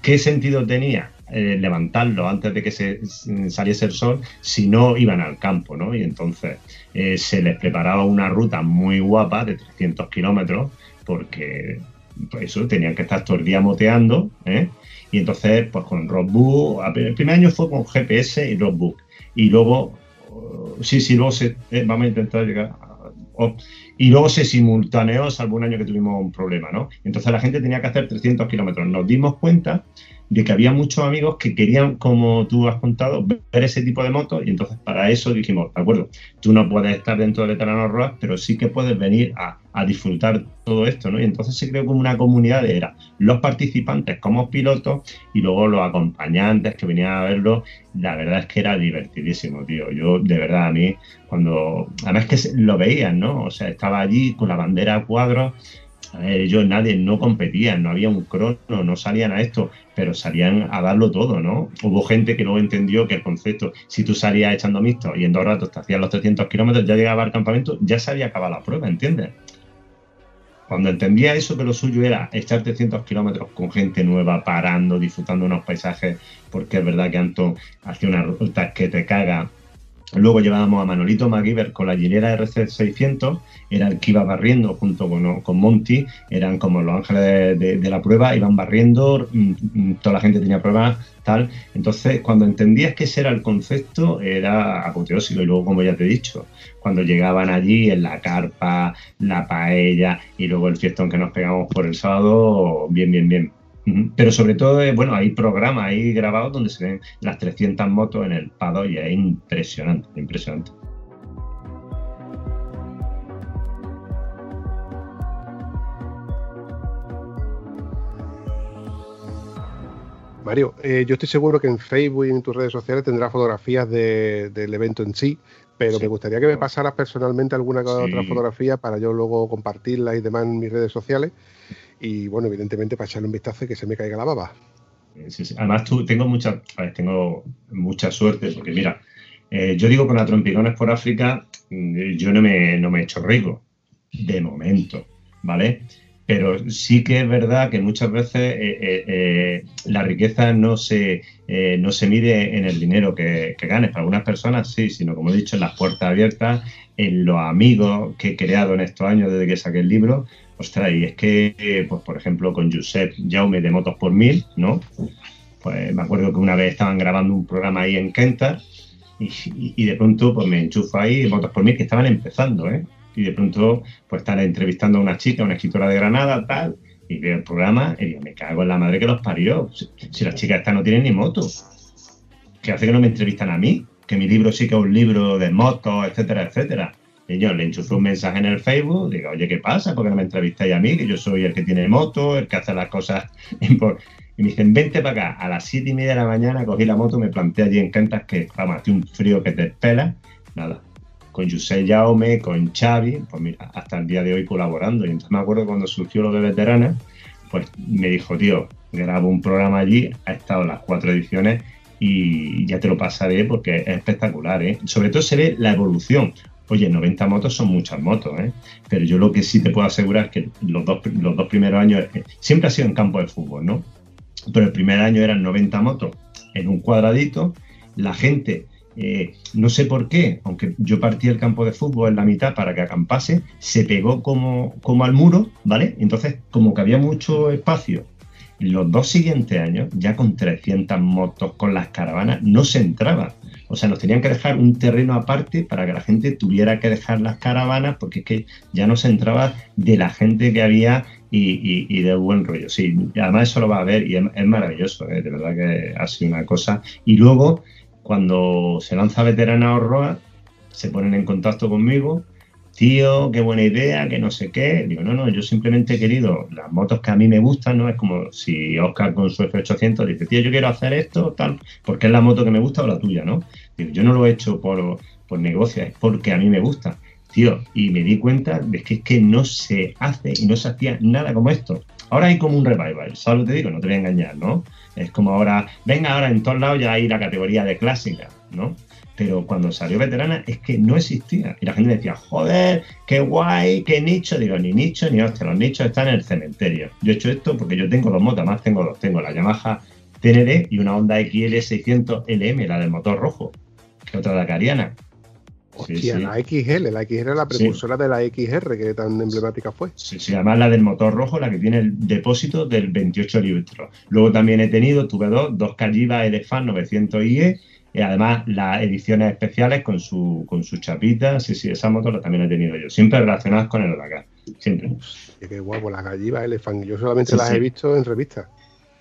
¿qué sentido tenía eh, levantarlo antes de que se s- saliese el sol si no iban al campo, ¿no? Y entonces eh, se les preparaba una ruta muy guapa de 300 kilómetros porque pues eso, tenían que estar todo el día moteando, ¿eh? Y entonces, pues con Rockbook, el primer año fue con GPS y Rockbook. Y luego, oh, sí, sí, luego se, eh, vamos a intentar llegar. oh, y luego se simultaneó, salvo un año que tuvimos un problema, ¿no? Entonces la gente tenía que hacer 300 kilómetros. Nos dimos cuenta de que había muchos amigos que querían, como tú has contado, ver ese tipo de motos y entonces para eso dijimos, de acuerdo, tú no puedes estar dentro del Veterano Road, pero sí que puedes venir a, a disfrutar todo esto, ¿no? Y entonces se creó como una comunidad de era los participantes como pilotos y luego los acompañantes que venían a verlo. La verdad es que era divertidísimo, tío. Yo, de verdad, a mí, cuando. Además que lo veían, ¿no? O sea, estaba allí con la bandera a cuadros. Ellos nadie no competían, no había un crono, no salían a esto, pero salían a darlo todo, ¿no? Hubo gente que luego entendió que el concepto, si tú salías echando mixto y en dos ratos te hacías los 300 kilómetros, ya llegaba al campamento, ya se había acabado la prueba, ¿entiendes? Cuando entendía eso, que lo suyo era echar 300 kilómetros con gente nueva, parando, disfrutando unos paisajes, porque es verdad que Anton hacía unas rutas que te caga. Luego llevábamos a Manolito MacGyver con la Gilera RC600, era el que iba barriendo junto con, con Monty, eran como los ángeles de, la prueba, iban barriendo, mm, mm, toda la gente tenía pruebas, tal. Entonces, cuando entendías que ese era el concepto, era apoteósico. Y luego, como ya te he dicho, cuando llegaban allí en la carpa, la paella y luego el fiestón que nos pegamos por el sábado, bien, bien, bien. Pero sobre todo, eh, bueno, hay programas ahí grabados donde se ven las 300 motos en el pado y es impresionante, impresionante. Mario, eh, yo estoy seguro que en Facebook y en tus redes sociales tendrás fotografías de- del evento en sí, pero Sí. me gustaría que me pasaras personalmente alguna Sí. otra fotografía para yo luego compartirla y demás en mis redes sociales. Y bueno, evidentemente para echarle un vistazo y que se me caiga la baba. Eh. Además, tú, tengo mucha, tengo mucha suerte, porque mira, eh, yo digo con la trompicones por África, mm, yo no me, no me he rico, de momento, ¿vale? Pero sí que es verdad que muchas veces eh, eh, eh, la riqueza no se, no se mide en el dinero que, que ganes. Para algunas personas sí, sino como he dicho, en las puertas abiertas, en los amigos que he creado en estos años desde que saqué el libro. Ostras, y es que, pues por ejemplo, con Josep Jaume de Motos por Mil, ¿no? Pues me acuerdo que una vez estaban grabando un programa ahí en Kentar y, de pronto pues me enchufo ahí Motos por Mil que estaban empezando, ¿eh? Y de pronto pues están entrevistando a una chica, una escritora de Granada, tal, y veo el programa y digo, me cago en la madre que los parió. Si, si las chicas estas no tienen ni moto, que hace que no me entrevistan a mí, que mi libro sí que es un libro de motos, etcétera, etcétera. Y yo le enchufé un mensaje en el Facebook, digo, oye, ¿qué pasa? ¿Por qué no me entrevistáis a mí? Que yo soy el que tiene moto, el que hace las cosas Y me dicen, vente para acá. A las siete y media de la mañana cogí la moto, me planté allí en Cantas, que vamos, hacía un frío que te pela. Nada. Con José Jaume, con Xavi, pues mira, hasta el día de hoy colaborando. Y entonces me acuerdo cuando surgió lo de veteranas, pues me dijo, tío, grabo un programa allí, ha estado las cuatro ediciones y ya te lo pasaré porque es espectacular, ¿eh? Sobre todo se ve la evolución. Oye, 90 motos son muchas motos, ¿eh? Pero yo lo que sí te puedo asegurar es que los dos, los dos primeros años, eh, siempre ha sido en campo de fútbol, ¿no? Pero el primer año eran 90 motos en un cuadradito, la gente, eh, no sé por qué, aunque yo partí el campo de fútbol en la mitad para que acampase, se pegó como, como al muro, ¿vale? Entonces, como que había mucho espacio los dos siguientes años, ya con 300 motos, con las caravanas, no se entraba. O sea, nos tenían que dejar un terreno aparte para que la gente tuviera que dejar las caravanas, porque es que ya no se entraba de la gente que había y, de buen rollo. Sí, además eso lo va a ver y es, es maravilloso, ¿eh? de verdad que ha sido una cosa. Y luego, cuando se lanza Veterana Horror, se ponen en contacto conmigo tío, qué buena idea, que no sé qué. Digo, no, no, yo simplemente he querido las motos que a mí me gustan, ¿no? Es como si Oscar con su F800 dice, tío, yo quiero hacer esto, tal, porque es la moto que me gusta o la tuya, ¿no? Digo, yo no lo he hecho por, por negocio, es porque a mí me gusta. Tío, y me di cuenta de que es que no se hace y no se hacía nada como esto. Ahora hay como un revival, ¿sabes lo te digo? No te voy a engañar, ¿no? Es como ahora, venga, ahora en todos lados ya hay la categoría de clásica, ¿no? pero cuando salió veterana es que no existía. Y la gente decía, joder, qué guay, qué nicho. Digo, ni nicho ni hostia, los nichos están en el cementerio. Yo he hecho esto porque yo tengo dos motos, más tengo dos. Tengo la Yamaha TND y una Honda XL 600 LM, la del motor rojo, que otra Dakariana. Hostia, sí, sí. la XL, la XL es la precursora sí. de la XR, que tan emblemática fue. Sí, sí, además la del motor rojo, la que tiene el depósito del 28 litros. Luego también he tenido, tuve dos, dos Calliva Elefant 900 IE, y además las ediciones especiales con su, con su chapita, sí, sí, esa moto la también he tenido yo, siempre relacionadas con el Dakar, siempre. Qué guapo, las Calliva Elefant, yo solamente las he visto en revistas.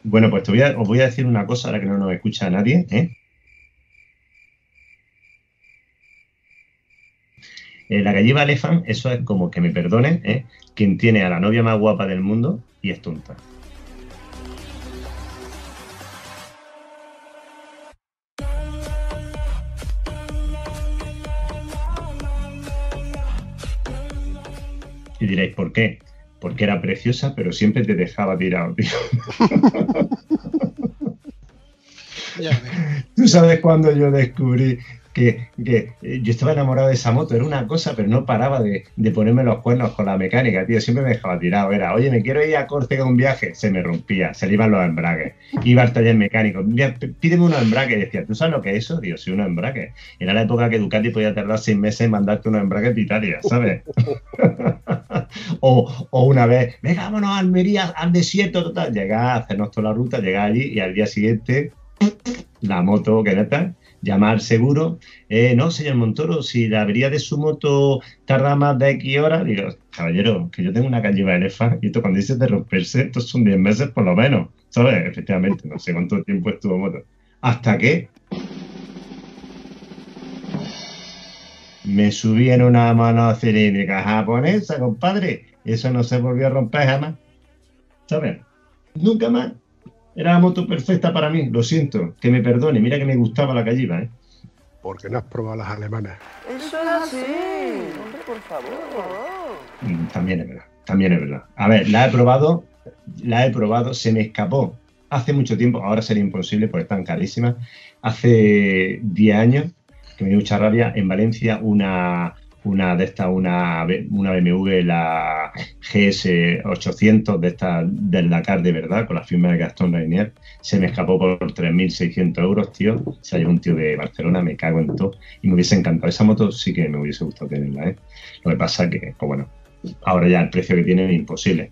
Bueno, pues te voy a- os voy a decir una cosa ahora que no nos escucha nadie. ¿eh? Eh, la galliva elefant, eso es como que me perdonen, ¿eh? quien tiene a la novia más guapa del mundo y es tonta. Y diréis, ¿por qué? Porque era preciosa, pero siempre te dejaba tirado, tío. Tú sabes cuando yo descubrí que, eh, yo estaba enamorado de esa moto, era una cosa, pero no paraba de, ponerme los cuernos con la mecánica, tío, siempre me dejaba tirado. Era, oye, me quiero ir a Córcega un viaje, se me rompía, se le iban los embragues. Iba al taller mecánico, "Mira, p- pídeme unos embragues. Decía, ¿tú sabes lo que es eso? Digo, sí, unos embragues. Era la época que Ducati podía tardar seis meses en mandarte unos embragues de Italia, ¿sabes? o, una vez, venga, vámonos a Almería, al desierto, total. Llegar a hacernos toda la ruta, llegar allí y al día siguiente, la moto que neta, llamar seguro. Eh, no, señor Montoro, si la avería de su moto tarda más de X horas, digo, caballero, que yo tengo una calliva elefa y esto cuando dices de romperse, estos son 10 meses por lo menos, ¿sabes? Efectivamente, no sé cuánto tiempo estuvo moto. Hasta que me subí en una mano cilíndrica japonesa, compadre, eso no se volvió a romper jamás, ¿sabes? Nunca más. Era la moto perfecta para mí, lo siento, que me perdone, mira que me gustaba la calliva, ¿eh? Porque no has probado las alemanas. Eso es así. Hombre, por favor. También es verdad, también es verdad. A ver, la he probado, la he probado, se me escapó hace mucho tiempo, ahora sería imposible porque están carísimas. Hace 10 años, que me dio mucha rabia, en Valencia una, una de estas, una, una BMW, la GS 800 de esta del Dakar de verdad, con la firma de Gastón Rainier, se me escapó por 3.600 euros, tío. Se llevó un tío de Barcelona, me cago en todo. Y me hubiese encantado. Esa moto sí que me hubiese gustado tenerla, ¿eh? Lo que pasa que, pues bueno, ahora ya el precio que tiene es imposible.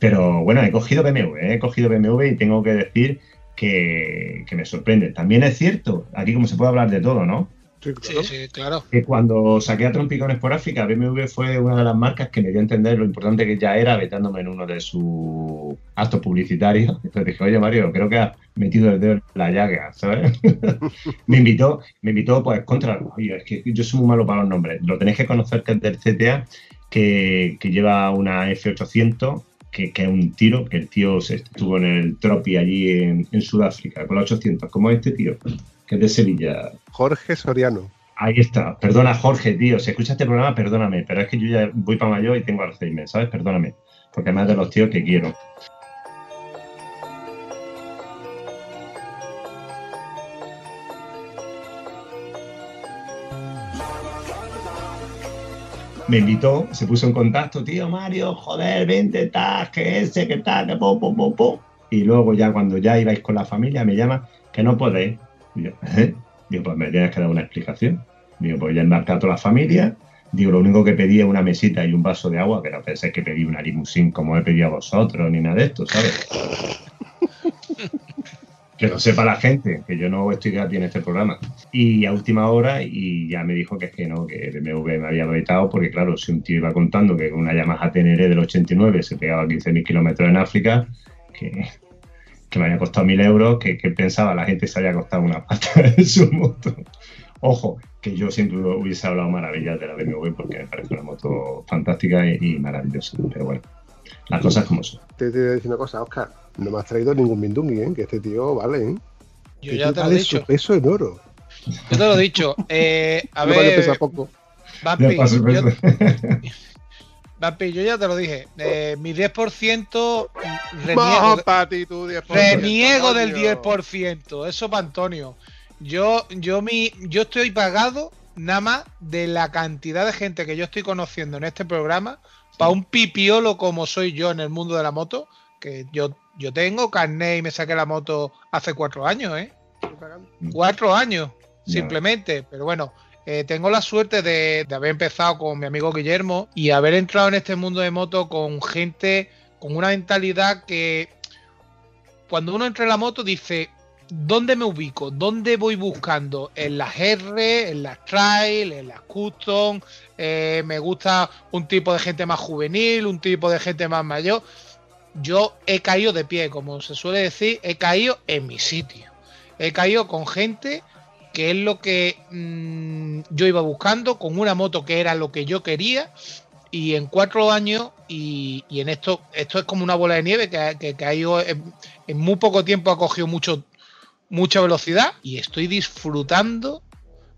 Pero bueno, he cogido BMW, ¿eh? he cogido BMW y tengo que decir que, que me sorprende. También es cierto, aquí como se puede hablar de todo, ¿no? Sí, Sí, claro. sí, claro. Que cuando saqué a Trompicones por África, BMW fue una de las marcas que me dio a entender lo importante que ya era vetándome en uno de sus actos publicitarios. Entonces dije, oye Mario, creo que has metido el dedo en la llaga, ¿sabes? me invitó, me invitó pues contra, oye, es que yo soy muy malo para los nombres. Lo tenéis que conocer que es del CTA, que, que lleva una F800 que, que es un tiro, que el tío se estuvo en el Tropi allí en, en Sudáfrica con la 800, como este tío, que es de Sevilla. Jorge Soriano. Ahí está. Perdona, Jorge, tío. Si escuchas este programa, perdóname. Pero es que yo ya voy para mayor y tengo Alzheimer, ¿sabes? Perdóname. Porque además de los tíos que quiero. Me invitó, se puso en contacto, tío Mario, joder, vente, tal, que ese, que tal, que pum, pum. Y luego ya cuando ya ibais con la familia me llama que no podéis. Yo, ¿eh? Digo, pues me tienes que dar una explicación. Digo, pues ya he embarcado a toda la familia. Digo, lo único que pedí es una mesita y un vaso de agua, que no penséis que pedí una limusín como he pedido a vosotros, ni nada de esto, ¿sabes? que lo sepa la gente, que yo no estoy gratis en este programa. Y a última hora, y ya me dijo que es que no, que BMW me había vetado, porque claro, si un tío iba contando que con una Yamaha Teneré del 89 se pegaba 15.000 kilómetros en África, que, que me había costado 1.000 euros, que, que pensaba la gente se había costado una pasta en su moto. Ojo, que yo siempre hubiese hablado maravillas de la BMW porque me parece una moto fantástica y, y maravillosa. Pero bueno, las cosas como son. Te, te voy a decir una cosa, Oscar. No me has traído ningún Mindungui, ¿eh? Que este tío vale, ¿eh? Yo ya te lo he vale dicho. su peso en oro. Yo te lo he dicho. Eh, a no vale ver, pesa poco. Yo, yo ya te lo dije. Eh, mi 10% reniego, ti, tú 10%. reniego del coño. 10%. Eso para Antonio. Yo, yo, mi, yo estoy pagado nada más de la cantidad de gente que yo estoy conociendo en este programa para un pipiolo como soy yo en el mundo de la moto. Que yo, yo tengo carnet y me saqué la moto hace cuatro años, ¿eh? Cuatro años, simplemente. Pero bueno, eh, tengo la suerte de, haber empezado con mi amigo Guillermo y haber entrado en este mundo de moto con gente con una mentalidad que cuando uno entra en la moto dice, ¿dónde me ubico? ¿Dónde voy buscando? En las R, en las trail, en las custom. eh, me gusta un tipo de gente más juvenil, un tipo de gente más mayor. yo he caído de pie, como se suele decir, he caído en mi sitio. He caído con gente que es lo que mm, yo iba buscando, con una moto que era lo que yo quería. Y en cuatro años, y, y en esto, esto es como una bola de nieve que, que, que ha ido en, muy poco tiempo ha cogido mucho, mucha velocidad y estoy disfrutando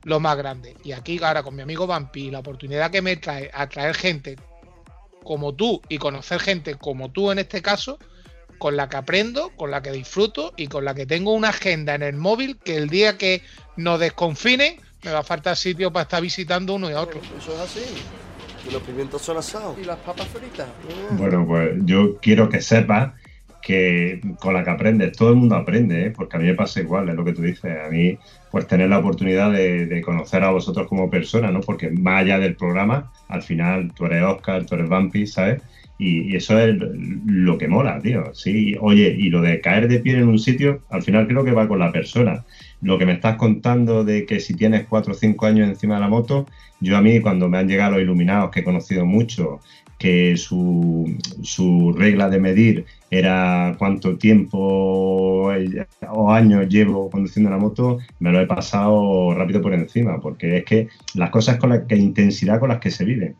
lo más grande. Y aquí ahora con mi amigo Vampi, la oportunidad que me trae a traer gente como tú y conocer gente como tú en este caso, con la que aprendo, con la que disfruto y con la que tengo una agenda en el móvil que el día que nos desconfinen me va a faltar sitio para estar visitando uno y a otro. Eso es así. Y los pimientos son asados. Y las papas fritas. Mm. Bueno, pues yo quiero que sepas que con la que aprendes, todo el mundo aprende, ¿eh? porque a mí me pasa igual, es lo que tú dices. A mí, pues tener la oportunidad de, de conocer a vosotros como personas, ¿no? Porque más allá del programa, al final tú eres Oscar, tú eres Vampi, ¿sabes? Y, eso es lo que mola, tío. Sí, oye, y lo de caer de pie en un sitio, al final creo que va con la persona. Lo que me estás contando de que si tienes cuatro o cinco años encima de la moto, yo a mí cuando me han llegado los iluminados, que he conocido mucho, que su, su regla de medir era cuánto tiempo o años llevo conduciendo la moto, me lo he pasado rápido por encima, porque es que las cosas con las que intensidad con las que se viven.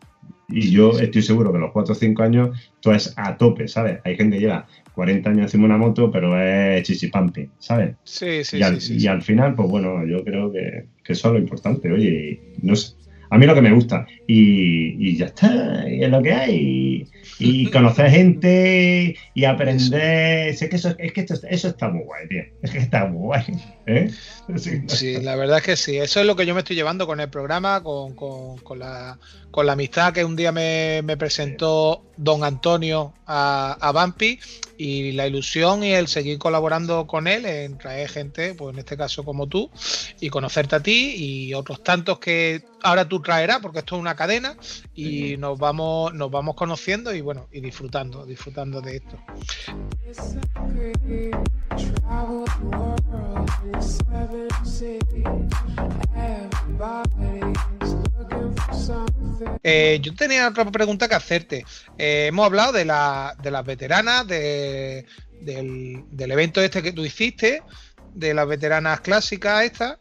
Y yo estoy seguro que los 4 o 5 años todo es a tope, ¿sabes? Hay gente que lleva 40 años encima de una moto, pero es chichipampi, ¿sabes? Sí, sí, y, al, sí, sí, y al final, pues bueno, yo creo que, que eso es lo importante. Oye, no sé. A mí lo que me gusta. Y, y ya está, y es lo que hay. Y, conocer gente y aprender. Sé que eso, es que esto- eso está muy guay, tío. Es que está muy guay. ¿eh? Sí. Sí, la verdad es que sí. Eso es lo que yo me estoy llevando con el programa, con, con- con la, con la amistad que un día me, me presentó don Antonio a, a Vampi y la ilusión y el seguir colaborando con él en traer gente, pues en este caso como tú, y conocerte a ti y otros tantos que ahora tú traerás, porque esto es una cadena y nos vamos, nos vamos conociendo y bueno, y disfrutando, disfrutando de esto. Eh, yo tenía otra pregunta que hacerte. Eh, hemos hablado de, la- de las veteranas, de- del, del evento este que tú hiciste, de las veteranas clásicas estas.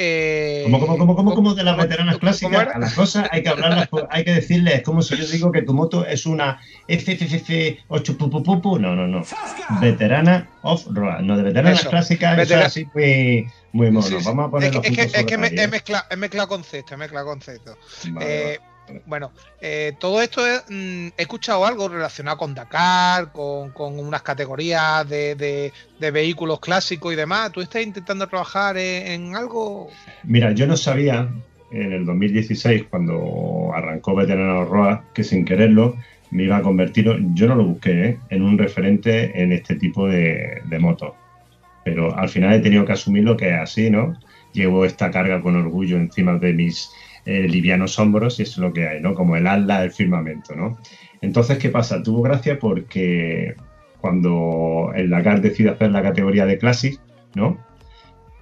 Eh, ¿Cómo, cómo, cómo, cómo, cómo de las ¿cómo- veteranas clásicas? A las cosas hay que hablarlas, hay que decirles, es como si yo digo que tu moto es una FFF 8 pu, pu, pu, pu. No, no, no. Veterana off-road. No, de veteranas Eso. clásicas, eso Vetera- es así muy, muy mono. Sí, sí. Vamos a Es poner que, los es que- es que me, las he mezclado, he mezclado conceptos, he mezclado conceptos. Vale, Eh, bueno, eh, todo esto es, mm, he escuchado algo relacionado con Dakar, con, unas categorías de, vehículos clásicos y demás. ¿Tú estás intentando trabajar en, en algo? Mira, yo no sabía en el 2016, cuando arrancó Veterano Roa, que sin quererlo me iba a convertir, yo no lo busqué, ¿eh? en un referente en este tipo de, de motos. Pero al final he tenido que asumir lo que es así, ¿no? Llevo esta carga con orgullo encima de mis eh, livianos hombros y es lo que hay, ¿no? Como el ala del firmamento, ¿no? Entonces, ¿qué pasa? Tuvo gracia porque cuando el Dakar decide hacer la categoría de Classic, ¿no?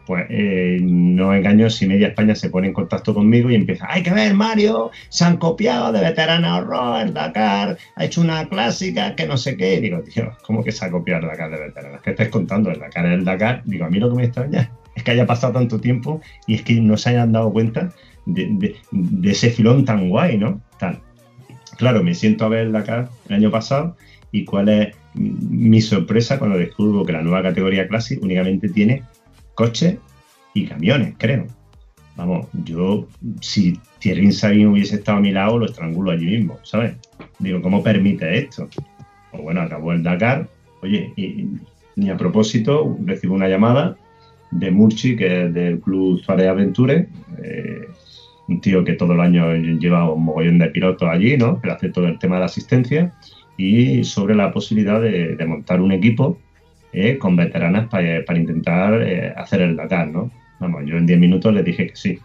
Pues eh, no engaño si media España se pone en contacto conmigo y empieza, hay que ver Mario, se han copiado de Veterana Horror, el Dakar, ha hecho una clásica que no sé qué. Y digo, tío, ¿cómo que se ha copiado el Dakar de Veteranas? ¿Qué estáis contando? El Dakar el Dakar. Digo, a mí lo que me extraña es que haya pasado tanto tiempo y es que no se hayan dado cuenta de, ese filón tan guay, ¿no? Claro, me siento a ver Dakar el año pasado y cuál es mi sorpresa cuando descubro que la nueva categoría Classic únicamente tiene coches y camiones, creo. Vamos, yo, si Thierry Sabin hubiese estado a mi lado, lo estrangulo allí mismo, ¿sabes? Digo, ¿cómo permite esto? Pues bueno, acabó el Dakar. Oye, y, y a propósito, recibo una llamada de Murchi, que es del Club Suárez Aventure, eh, un tío que todos los años lleva un mogollón de pilotos allí, ¿no? Que hace todo el tema de la asistencia, y sobre la posibilidad de, de montar un equipo eh, con veteranas para, para intentar eh, hacer el Dakar, ¿no? Vamos, yo en 10 minutos les dije que sí.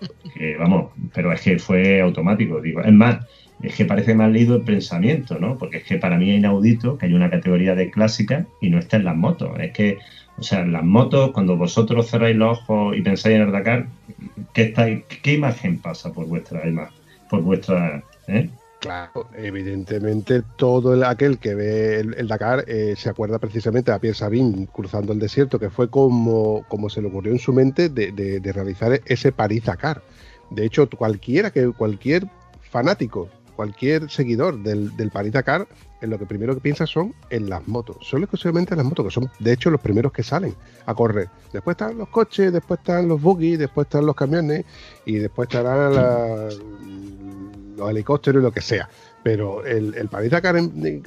Que, vamos, pero es que fue automático, digo. Es más, es que parece mal leído el pensamiento, ¿no? Porque es que para mí es inaudito que haya una categoría de clásica y no esté en las motos. Es que, o sea, en las motos, cuando vosotros cerráis los ojos y pensáis en el Dakar, ¿qué, imagen pasa por vuestra imagen? Por vuestra. ¿eh? Claro, evidentemente todo el- aquel que ve el, Dakar eh, se acuerda precisamente a Pierre Sabin cruzando el desierto, que fue como, como se le ocurrió en su mente de realizar ese París-Dakar. De hecho, cualquiera que cualquier fanático, cualquier seguidor del, del París-Dakar, en lo que primero que piensa son en las motos, solo exclusivamente en las motos, que son de hecho los primeros que salen a correr. Después están los coches, después están los buggy, después están los camiones y después estarán los helicópteros y lo que sea. Pero el, el Dakar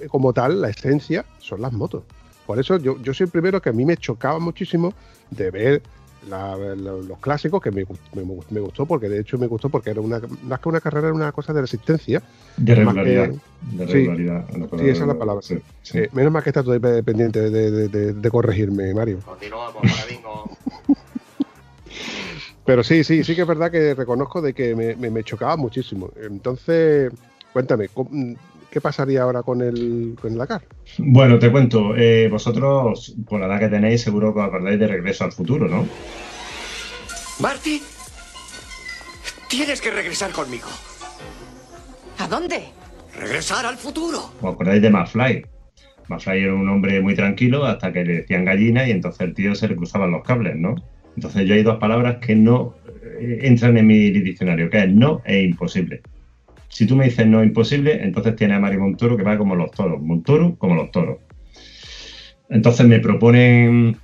como tal, la esencia, son las motos. Por eso yo, yo soy el primero que a mí me chocaba muchísimo de ver la- la- los clásicos, que me, me, me gustó, porque de hecho me gustó porque era una, más que una carrera, era una cosa de resistencia. De que- regularidad. De sí, regularidad. sí, esa es la palabra. Sí, sí. Eh, menos mal que estás todavía pendiente de, de- de- de corregirme, Mario. Continuamos, paradigma. Pero sí, sí, sí que es verdad que reconozco de que me, me- me chocaba muchísimo. Entonces, cuéntame, ¿cómo- ¿qué pasaría ahora con el, con el Dakar? Bueno, te cuento, eh, vosotros, por la edad que tenéis, seguro que os acordáis de Regreso al Futuro, ¿no? Marty, tienes que regresar conmigo. ¿A dónde? Regresar al futuro. ¿Os acordáis de McFly? McFly era un hombre muy tranquilo hasta que le decían gallina y entonces el tío se le cruzaban los cables, ¿no? Entonces yo hay dos palabras que no eh, entran en mi diccionario, que es no e imposible. Si tú me dices no imposible, entonces tienes a Mario Montoro que va como los toros, Montoro como los toros. Entonces me proponen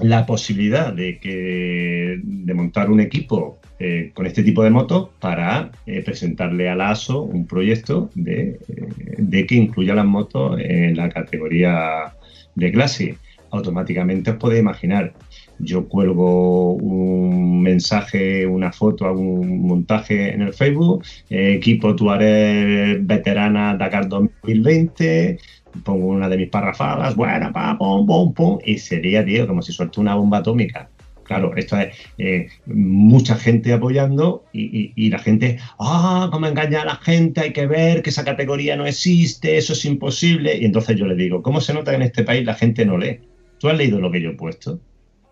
la posibilidad de que de montar un equipo eh, con este tipo de motos para eh, presentarle a la ASO un proyecto de, eh, de que incluya las motos en la categoría de clase. Automáticamente os podéis imaginar, yo cuelgo un mensaje, una foto, algún montaje en el Facebook, eh, equipo Tuareg veterana Dakar 2020, pongo una de mis parrafadas, bueno, pa, pum, pum, pum, y sería, tío, como si suelto una bomba atómica. Claro, esto es eh, mucha gente apoyando y, la gente, ah, cómo engaña a la gente, hay que ver que esa categoría no existe, eso es imposible. Y entonces yo le digo, ¿cómo se nota que en este país la gente no lee? ¿Tú has leído lo que yo he puesto?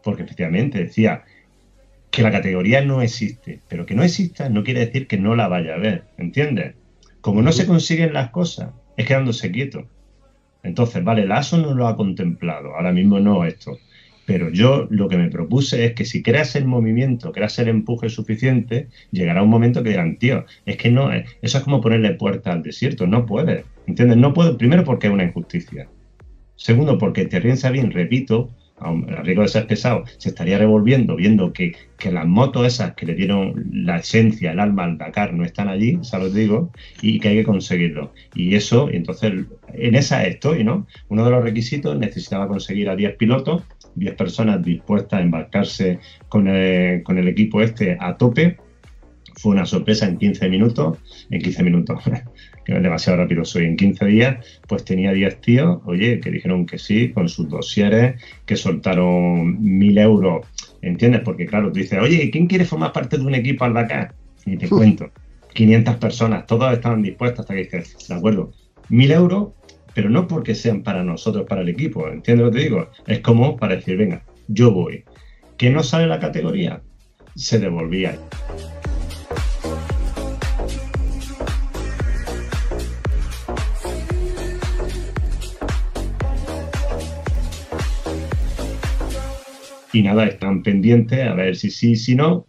Porque efectivamente decía que la categoría no existe, pero que no exista no quiere decir que no la vaya a ver, ¿entiendes? Como no se consiguen las cosas, es quedándose quieto. Entonces, vale, la ASO no lo ha contemplado, ahora mismo no esto. Pero yo lo que me propuse es que si creas el movimiento, creas el empuje suficiente, llegará un momento que dirán, tío, es que no, eh, eso es como ponerle puerta al desierto, no puedes, ¿entiendes? No puedo, primero porque es una injusticia. Segundo, porque Terrien Sabin, repito, a riesgo de ser pesado, se estaría revolviendo viendo que, que las motos esas que le dieron la esencia, el alma al Dakar no están allí, se los digo, y que hay que conseguirlo. Y eso, entonces, en esa estoy, ¿no? Uno de los requisitos necesitaba conseguir a 10 pilotos, 10 personas dispuestas a embarcarse con el, con el equipo este a tope. Fue una sorpresa en 15 minutos, en 15 minutos, que es demasiado rápido soy, en 15 días, pues tenía 10 tíos, oye, que dijeron que sí, con sus dosieres, que soltaron 1000 euros, ¿entiendes? Porque claro, tú dices, oye, ¿quién quiere formar parte de un equipo al Dakar? Y te cuento, 500 personas, todas estaban dispuestas hasta que dices, de acuerdo, 1000 euros, pero no porque sean para nosotros, para el equipo, ¿entiendes lo que te digo? Es como para decir, venga, yo voy. ¿Que no sale la categoría? Se devolvía. Y nada, están pendientes a ver si sí, si no.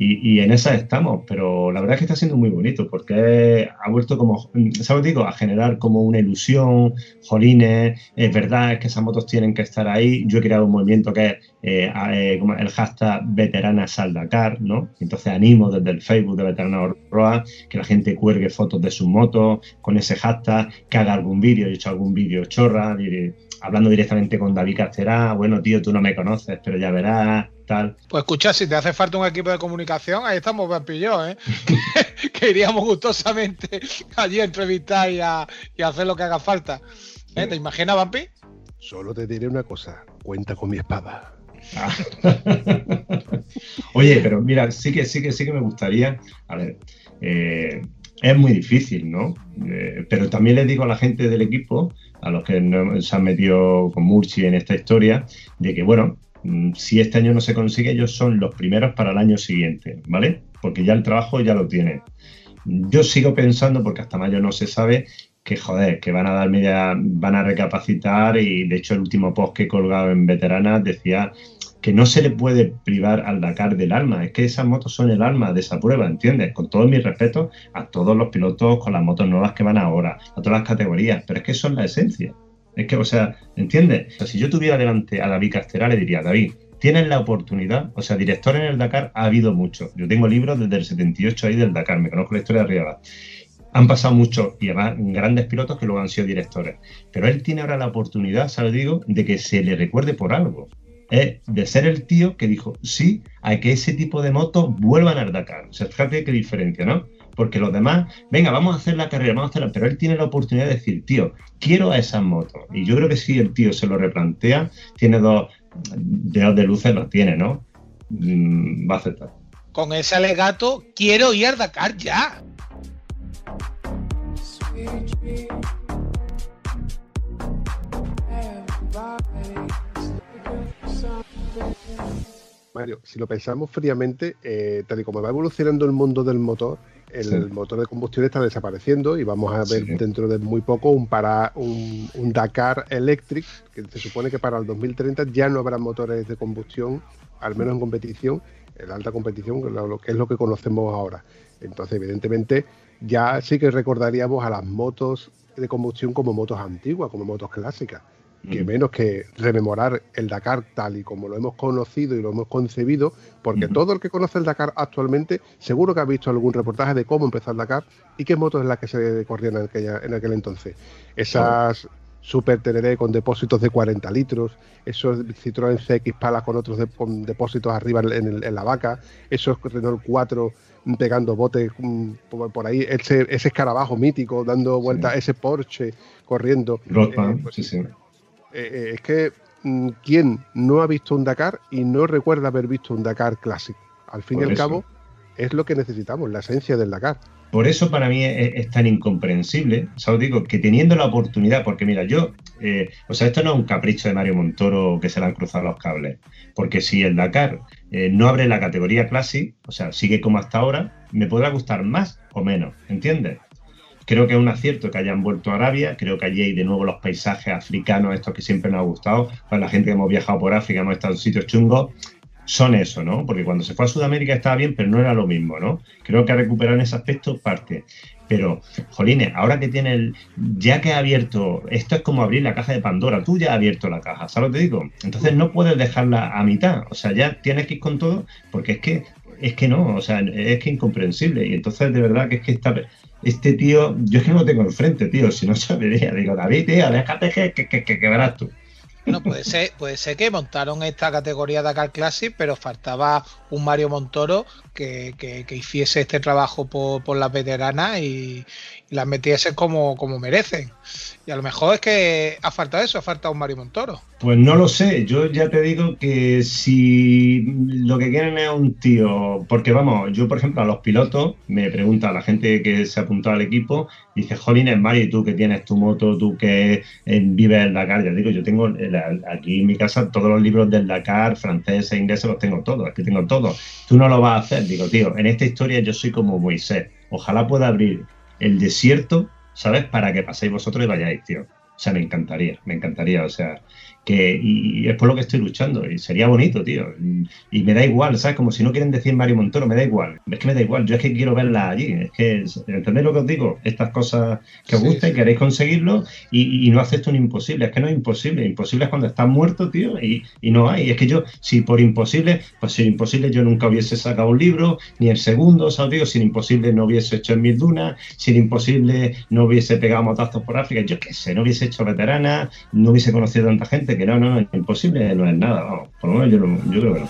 Y, y en esa estamos, pero la verdad es que está siendo muy bonito porque ha vuelto como, ¿sabes? Digo, a generar como una ilusión, jolines, es verdad es que esas motos tienen que estar ahí. Yo he creado un movimiento que es eh, eh, como el hashtag veteranas al Dakar, ¿no? Entonces animo desde el Facebook de Veteranas Roa que la gente cuelgue fotos de sus motos con ese hashtag, que haga algún vídeo, yo he hecho algún vídeo chorra, dire- hablando directamente con David Casterá, bueno tío, tú no me conoces, pero ya verás, tal. Pues escucha, si te hace falta un equipo de comunicación, ahí estamos Vampi y yo, ¿eh? que iríamos gustosamente allí a entrevistar y a, y a hacer lo que haga falta. ¿Eh? ¿Te imaginas, Vampi? Solo te diré una cosa, cuenta con mi espada. Oye, pero mira, sí que sí que sí que me gustaría. A ver, eh, es muy difícil, ¿no? Eh, pero también les digo a la gente del equipo, a los que no se han metido con Murchi en esta historia, de que bueno, mm, si este año no se consigue, ellos son los primeros para el año siguiente, ¿vale? Porque ya el trabajo ya lo tienen. Yo sigo pensando, porque hasta mayo no se sabe, que joder, que van a dar media, van a recapacitar y de hecho el último post que he colgado en veteranas decía que no se le puede privar al Dakar del alma, es que esas motos son el alma de esa prueba, ¿entiendes? Con todo mi respeto a todos los pilotos con las motos nuevas que van ahora, a todas las categorías, pero es que es la esencia. Es que, o sea, ¿entiendes? O si yo tuviera delante a David Castera, le diría, David, tienes la oportunidad, o sea, director en el Dakar ha habido mucho. Yo tengo libros desde el 78 ahí del Dakar, me conozco la historia de Arriaga han pasado muchos y además grandes pilotos que luego han sido directores. Pero él tiene ahora la oportunidad, ¿sabes? Digo, de que se le recuerde por algo. Es de ser el tío que dijo sí a que ese tipo de motos vuelvan al Dakar. O sea, fíjate qué diferencia, ¿no? Porque los demás, venga, vamos a hacer la carrera, vamos a hacerla. Pero él tiene la oportunidad de decir, tío, quiero a esas motos. Y yo creo que si el tío se lo replantea, tiene dos dedos de luces, los tiene, ¿no? Mm, va a aceptar. Con ese alegato, quiero ir al Dakar ya. Mario, si lo pensamos fríamente, eh, tal y como va evolucionando el mundo del motor, el Sí. motor de combustión está desapareciendo y vamos a ver Sí. dentro de muy poco un, para, un, un Dakar Electric, que se supone que para el 2030 ya no habrá motores de combustión, al menos en competición, en alta competición, que es lo que conocemos ahora. Entonces, evidentemente, ya sí que recordaríamos a las motos de combustión como motos antiguas, como motos clásicas que menos que rememorar el Dakar tal y como lo hemos conocido y lo hemos concebido, porque todo el que conoce el Dakar actualmente seguro que ha visto algún reportaje de cómo empezó el Dakar y qué motos es las que se corrían en, aquella, en aquel entonces. Esas Super Teneré con depósitos de 40 litros, esos Citroën CX Pala con otros de- con depósitos arriba en, el- en la vaca, esos Renault 4 pegando botes mm, por, por ahí, ese, ese escarabajo mítico dando vueltas, ese Porsche corriendo. Rothman, Eh, pues, sí, sí. Eh, eh, es que mm, quién no ha visto un Dakar y no recuerda haber visto un Dakar clásico. Al fin Por y al eso. cabo, es lo que necesitamos, la esencia del Dakar. Por eso para mí es, es tan incomprensible, o sea, os digo, que teniendo la oportunidad, porque mira, yo, eh, o sea, esto no es un capricho de Mario Montoro que se le han cruzado los cables, porque si el Dakar eh, no abre la categoría Classic, o sea, sigue como hasta ahora, me podrá gustar más o menos, ¿entiendes? Creo que es un acierto que hayan vuelto a Arabia, creo que allí hay de nuevo los paisajes africanos, estos que siempre nos ha gustado, para la gente que hemos viajado por África, hemos estado en sitios chungos, son eso, ¿no? Porque cuando se fue a Sudamérica estaba bien, pero no era lo mismo, ¿no? Creo que ha recuperado en ese aspecto parte. Pero, jolines, ahora que tiene el. Ya que ha abierto. Esto es como abrir la caja de Pandora. Tú ya has abierto la caja, ¿sabes lo te digo? Entonces no puedes dejarla a mitad. O sea, ya tienes que ir con todo, porque es que. Es que no, o sea, es que incomprensible. Y entonces, de verdad, que es que está. Este tío, yo es que no lo tengo enfrente, tío. Si no sabería, digo, David, tío, déjate que, que, que, que, verás tú. Bueno, puede ser, puede ser que montaron esta categoría Dakar Classic, pero faltaba un Mario Montoro que, que- que hiciese este trabajo por, por las veteranas y las metiese como, como merecen. Y a lo mejor es que ha faltado eso, ha faltado un Mario Montoro. Pues no lo sé, yo ya te digo que si lo que quieren es un tío, porque vamos, yo por ejemplo a los pilotos me pregunta la gente que se ha apuntado al equipo, dice, Jolines, Mario, tú que tienes tu moto, tú que eh, vives el Dakar, ya digo, yo tengo el- aquí en mi casa todos los libros del Dakar, franceses, ingleses, los tengo todos, aquí tengo todos. Tú no lo vas a hacer, digo, tío, en esta historia yo soy como Moisés, ojalá pueda abrir el desierto, ¿sabes? Para que paséis vosotros y vayáis, tío. O sea, me encantaría, me encantaría, o sea, que y, es por lo que estoy luchando y sería bonito, tío. Y me da igual, ¿sabes? Como si no quieren decir Mario Montoro, me da igual. Es que me da igual, yo es que quiero verla allí. Es que, ¿entendéis lo que os digo? Estas cosas que os Sí, sí. queréis conseguirlo y, y no acepto un imposible. Es que no es imposible. Imposible es cuando estás muerto, tío, y, y no hay. Es que yo, si por imposible, pues si imposible yo nunca hubiese sacado un libro, ni el segundo, ¿sabes? Digo, sin imposible no hubiese hecho en mil dunas, sin imposible no hubiese pegado motazos por África, yo qué sé, no hubiese hecho veterana, no hubiese conocido a tanta gente, que no, no, imposible no es nada, vamos, por lo menos yo, creo que no.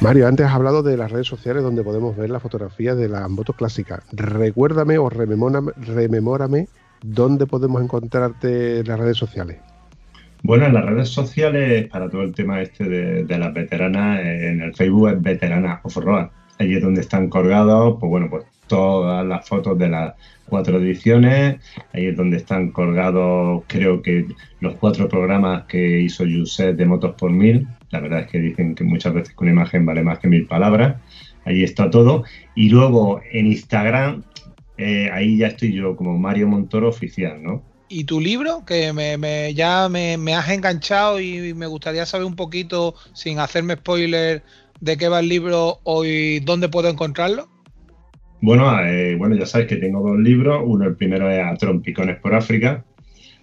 Mario, antes has hablado de las redes sociales donde podemos ver las fotografías de las motos clásicas. Recuérdame o rememórame, rememórame dónde podemos encontrarte en las redes sociales. Bueno, en las redes sociales, para todo el tema este de, de las veteranas, en el Facebook es Veterana Off-Road. Allí es donde están colgados, pues bueno, pues todas las fotos de las cuatro ediciones. Ahí es donde están colgados, creo que los cuatro programas que hizo Yuset de Motos por Mil. La verdad es que dicen que muchas veces con una imagen vale más que mil palabras. Ahí está todo. Y luego en Instagram, eh, ahí ya estoy yo como Mario Montoro oficial, ¿no? ¿Y tu libro? Que me, me- ya me, me has enganchado y me gustaría saber un poquito, sin hacerme spoiler, de qué va el libro o y dónde puedo encontrarlo. Bueno, eh, bueno, ya sabes que tengo dos libros. Uno, el primero es A Trompicones por África.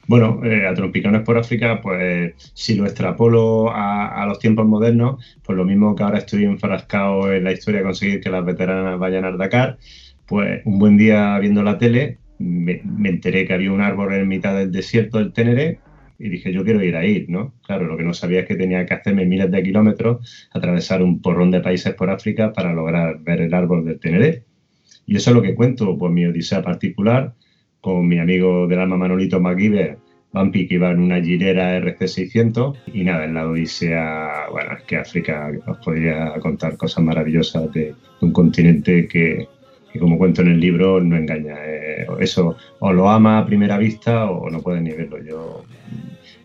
Bueno, eh, A Trompicones por África, pues si lo extrapolo a, a los tiempos modernos, pues lo mismo que ahora estoy enfrascado en la historia de conseguir que las veteranas vayan al Dakar, pues un buen día viendo la tele me, me enteré que había un árbol en mitad del desierto del Tenere y dije, yo quiero ir ahí, ¿no? Claro, lo que no sabía es que tenía que hacerme miles de kilómetros, atravesar un porrón de países por África para lograr ver el árbol del Tenere. Y eso es lo que cuento, pues mi odisea particular, con mi amigo del alma Manolito MacGyver, Bumpy, que iba en una Gilera RC600. Y nada, en la odisea, bueno, es que África os podría contar cosas maravillosas de un continente que, que, como cuento en el libro, no engaña. Eh, eso o lo ama a primera vista o no puedes ni verlo. Yo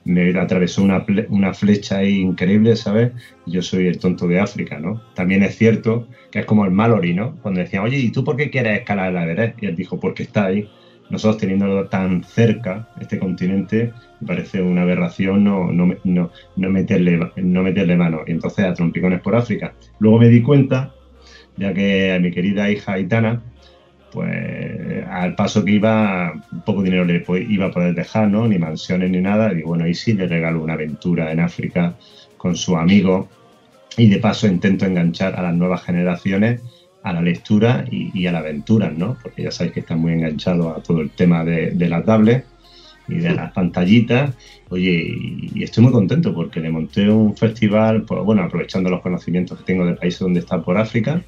me atravesó una, una flecha ahí increíble, ¿sabes? Yo soy el tonto de África, ¿no? También es cierto que es como el Mallory, ¿no? Cuando decían, oye, ¿y tú por qué quieres escalar el Everest? Y él dijo, porque está ahí. Nosotros teniéndolo tan cerca, este continente, me parece una aberración no, no, no, no meterle, no meterle mano. Y entonces a trompicones por África. Luego me di cuenta, ya que a mi querida hija Aitana, pues al paso que iba, poco dinero le iba a poder dejar, ¿no? Ni mansiones ni nada. Y bueno, ahí sí le regalo una aventura en África con su amigo. Y de paso intento enganchar a las nuevas generaciones a la lectura y, a la aventura, ¿no? Porque ya sabéis que están muy enganchados a todo el tema de, de la y de las pantallitas. Oye, y, estoy muy contento porque le monté un festival, pues bueno, aprovechando los conocimientos que tengo del país donde está por África.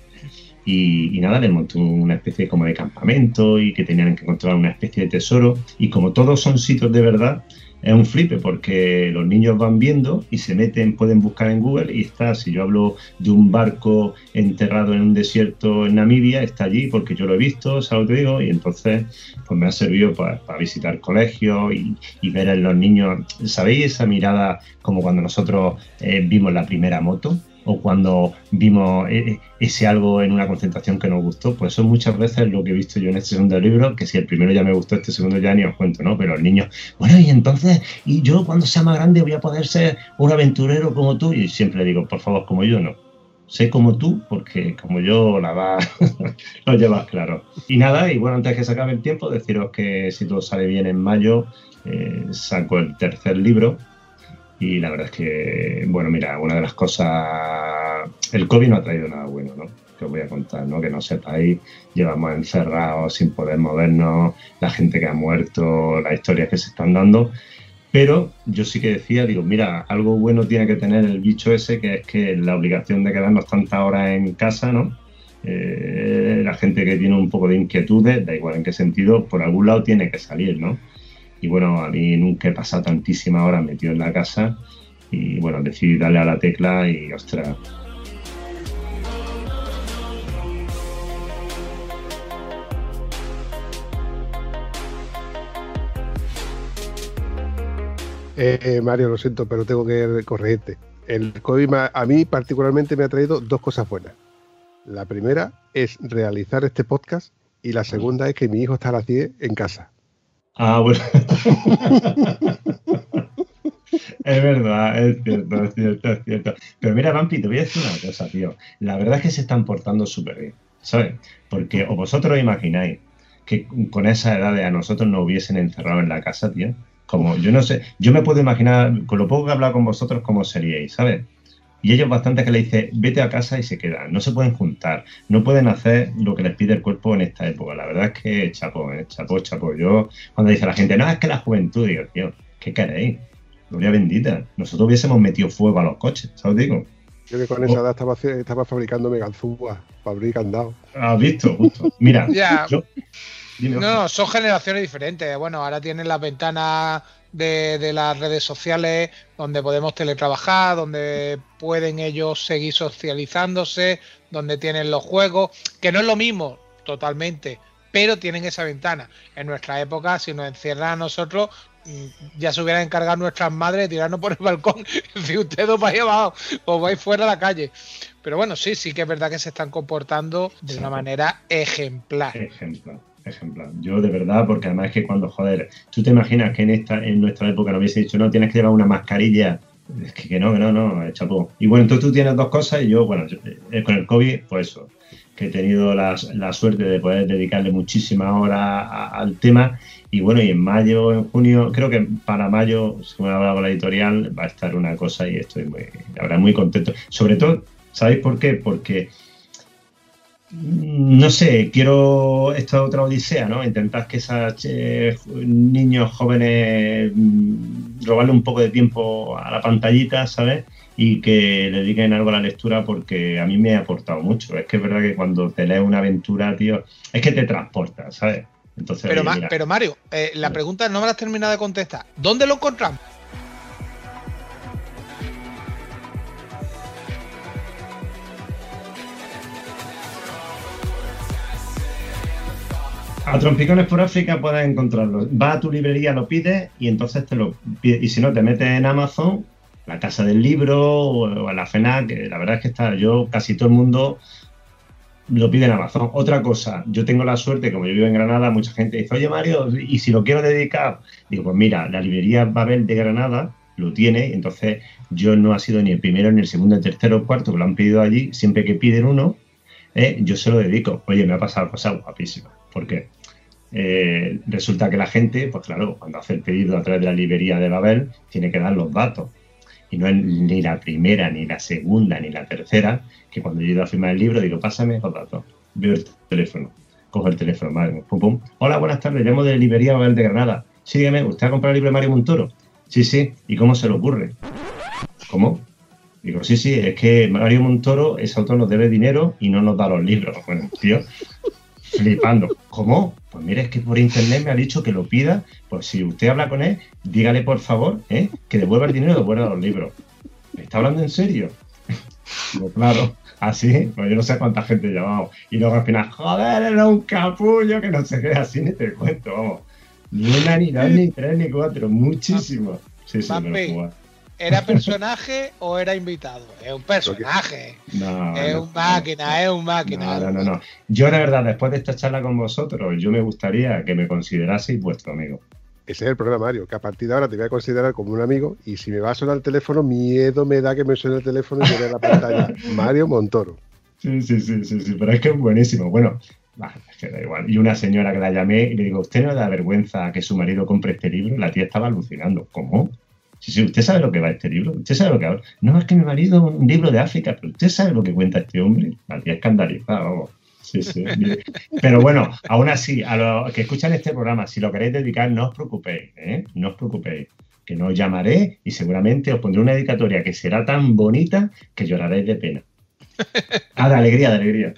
Y, nada, les monté una especie como de campamento y que tenían que encontrar una especie de tesoro. Y como todos son sitios de verdad, es un flipe porque los niños van viendo y se meten, pueden buscar en Google y está, si yo hablo de un barco enterrado en un desierto en Namibia, está allí porque yo lo he visto, ¿sabes lo que digo? Y entonces pues me ha servido para, visitar colegios y, y ver en los niños, ¿sabéis esa mirada como cuando nosotros eh, vimos la primera moto? O cuando vimos eh, ese algo en una concentración que nos gustó, pues eso muchas veces lo que he visto yo en este segundo libro, que si el primero ya me gustó, este segundo ya ni os cuento, ¿no? Pero los niños, bueno, y entonces, y yo cuando sea más grande voy a poder ser un aventurero como tú, y siempre digo, por favor, como yo no. Sé como tú, porque como yo la va, lo llevas claro. Y nada, y bueno, antes que se acabe el tiempo, deciros que si todo sale bien en mayo, eh, saco el tercer libro, y la verdad es que, bueno, mira, una de las cosas, el COVID no ha traído nada bueno, ¿no? Que os voy a contar, ¿no? Que no sepáis, llevamos encerrados sin poder movernos, la gente que ha muerto, las historias que se están dando. Pero yo sí que decía, digo, mira, algo bueno tiene que tener el bicho ese, que es que la obligación de quedarnos tantas horas en casa, ¿no? Eh, la gente que tiene un poco de inquietudes, da igual en qué sentido, por algún lado tiene que salir, ¿no? Y bueno, a mí nunca he pasado tantísimas horas metido en la casa y bueno, decidí darle a la tecla y ostras. Eh, Mario, lo siento, pero tengo que corregirte. El COVID a mí particularmente me ha traído dos cosas buenas. La primera es realizar este podcast y la segunda es que mi hijo está a las 10 en casa. Ah, bueno. es verdad, es cierto, es cierto, es cierto. Pero mira, Vampi, te voy a decir una cosa, tío. La verdad es que se están portando súper bien, ¿sabes? Porque o vosotros imagináis que con esa edad a nosotros nos hubiesen encerrado en la casa, tío. Como, yo no sé, yo me puedo imaginar, con lo poco que he hablado con vosotros, cómo seríais, ¿sabes? Y ellos bastante que le dicen, vete a casa y se quedan, no se pueden juntar, no pueden hacer lo que les pide el cuerpo en esta época. La verdad es que chapó, ¿eh? chapó, chapó. Yo, cuando dice la gente, no, es que la juventud, digo, tío, ¿qué queréis? Gloria bendita. Nosotros hubiésemos metido fuego a los coches, ¿sabes? Digo, Yo que con esa edad estaba, fabricando meganzúas para abrir candado. ¿has visto? Justo. Mira, Ya. yo- dime, No, no, son generaciones diferentes. Bueno, ahora tienen las ventanas de, de las redes sociales donde podemos teletrabajar, donde pueden ellos seguir socializándose, donde tienen los juegos, que no es lo mismo totalmente, pero tienen esa ventana. En nuestra época, si nos encierran a nosotros, mm, ya se hubieran encargado nuestras madres de tirarnos por el balcón. si ustedes os vais abajo, os vais fuera a la calle. Pero bueno, sí, sí que es verdad que se están comportando de una manera ejemplar. Ejemplar, ejemplar. Yo de verdad, porque además es que cuando, joder, tú te imaginas que en esta, en nuestra época no hubiese dicho, no, tienes que llevar una mascarilla. Es que, que no, que no, no, chapo. Y bueno, entonces tú tienes dos cosas y yo, bueno, yo, eh, con el COVID, pues eso, que he tenido la, la suerte de poder dedicarle muchísimas horas al tema. Y bueno, y en mayo, en junio, creo que para mayo, según he hablado con la editorial, va a estar una cosa y estoy muy, la verdad, muy contento. Sobre todo, ¿sabéis por qué? Porque no sé, quiero esta otra odisea, ¿no? Intentar que esos niños jóvenes mm, robarle un poco de tiempo a la pantallita, ¿sabes? Y que le dediquen algo a la lectura porque a mí me ha aportado mucho. Es que es verdad que cuando te lees una aventura, tío, es que te transporta, ¿sabes? Entonces, Pero, oye, Ma- mira, pero Mario, eh, la pregunta no me la has terminado de contestar. ¿Dónde lo encontramos? A trompicones por África puedes encontrarlo. Va a tu librería, lo pides y entonces te lo pides. Y si no, te metes en Amazon, la casa del libro o, en la FENAC, la verdad es que está, yo casi todo el mundo lo pide en Amazon. Otra cosa, yo tengo la suerte, como yo vivo en Granada, mucha gente dice, oye Mario, y si lo quiero dedicar, digo, pues mira, la librería Babel de Granada lo tiene, y entonces yo no ha sido ni el primero, ni el segundo, ni el tercero o cuarto que lo han pedido allí, siempre que piden uno, eh, yo se lo dedico. Oye, me ha pasado cosas. ¿Por qué? Eh, resulta que la gente, pues claro, cuando hace el pedido a través de la librería de Babel, tiene que dar los datos. Y no es ni la primera, ni la segunda, ni la tercera, que cuando yo ido a firmar el libro, digo, pásame los datos. Veo el teléfono, cojo el teléfono, madre, pum, pum. Hola, buenas tardes, llamo de librería Babel de Granada. Sí, dígame, ¿usted ha comprado el libro de Mario Montoro? Sí, sí, ¿y cómo se le ocurre? ¿Cómo? Digo, sí, sí, es que Mario Montoro, ese autor nos debe dinero y no nos da los libros. Bueno, tío, flipando. ¿Cómo? Pues mire, es que por internet me ha dicho que lo pida. Pues si usted habla con él, dígale por favor ¿eh? que devuelva el dinero y devuelva los libros. ¿Me está hablando en serio? Digo, claro, así, pues yo no sé cuánta gente he llamado. Y luego al final, joder, era un capullo que no se qué, así ni te cuento, vamos. Ni una, ni dos, ni tres, ni cuatro, muchísimo. Sí, sí, me lo Papi. jugué. ¿Era personaje o era invitado? Es un personaje. No, es no, un máquina, es un máquina. No, no, no, no. Yo, de verdad, después de esta charla con vosotros, yo me gustaría que me consideraseis vuestro amigo. Ese es el problema, Mario, que a partir de ahora te voy a considerar como un amigo y si me va a sonar el teléfono, miedo me da que me suene el teléfono y me vea la pantalla. Mario Montoro. Sí, sí, sí, sí, sí, pero es que es buenísimo. Bueno, bah, es que da igual. Y una señora que la llamé y le digo, ¿usted no le da vergüenza que su marido compre este libro? La tía estaba alucinando. ¿Cómo? Sí, sí, ¿usted sabe lo que va este libro? ¿Usted sabe lo que habla? No, es que mi marido un libro de África, pero ¿usted sabe lo que cuenta este hombre? La tía escandalizada, vamos. Sí, sí. Pero bueno, aún así, a los que escuchan este programa, si lo queréis dedicar, no os preocupéis, ¿eh? No os preocupéis. Que no os llamaré y seguramente os pondré una dedicatoria que será tan bonita que lloraréis de pena. Ah, de alegría, de alegría.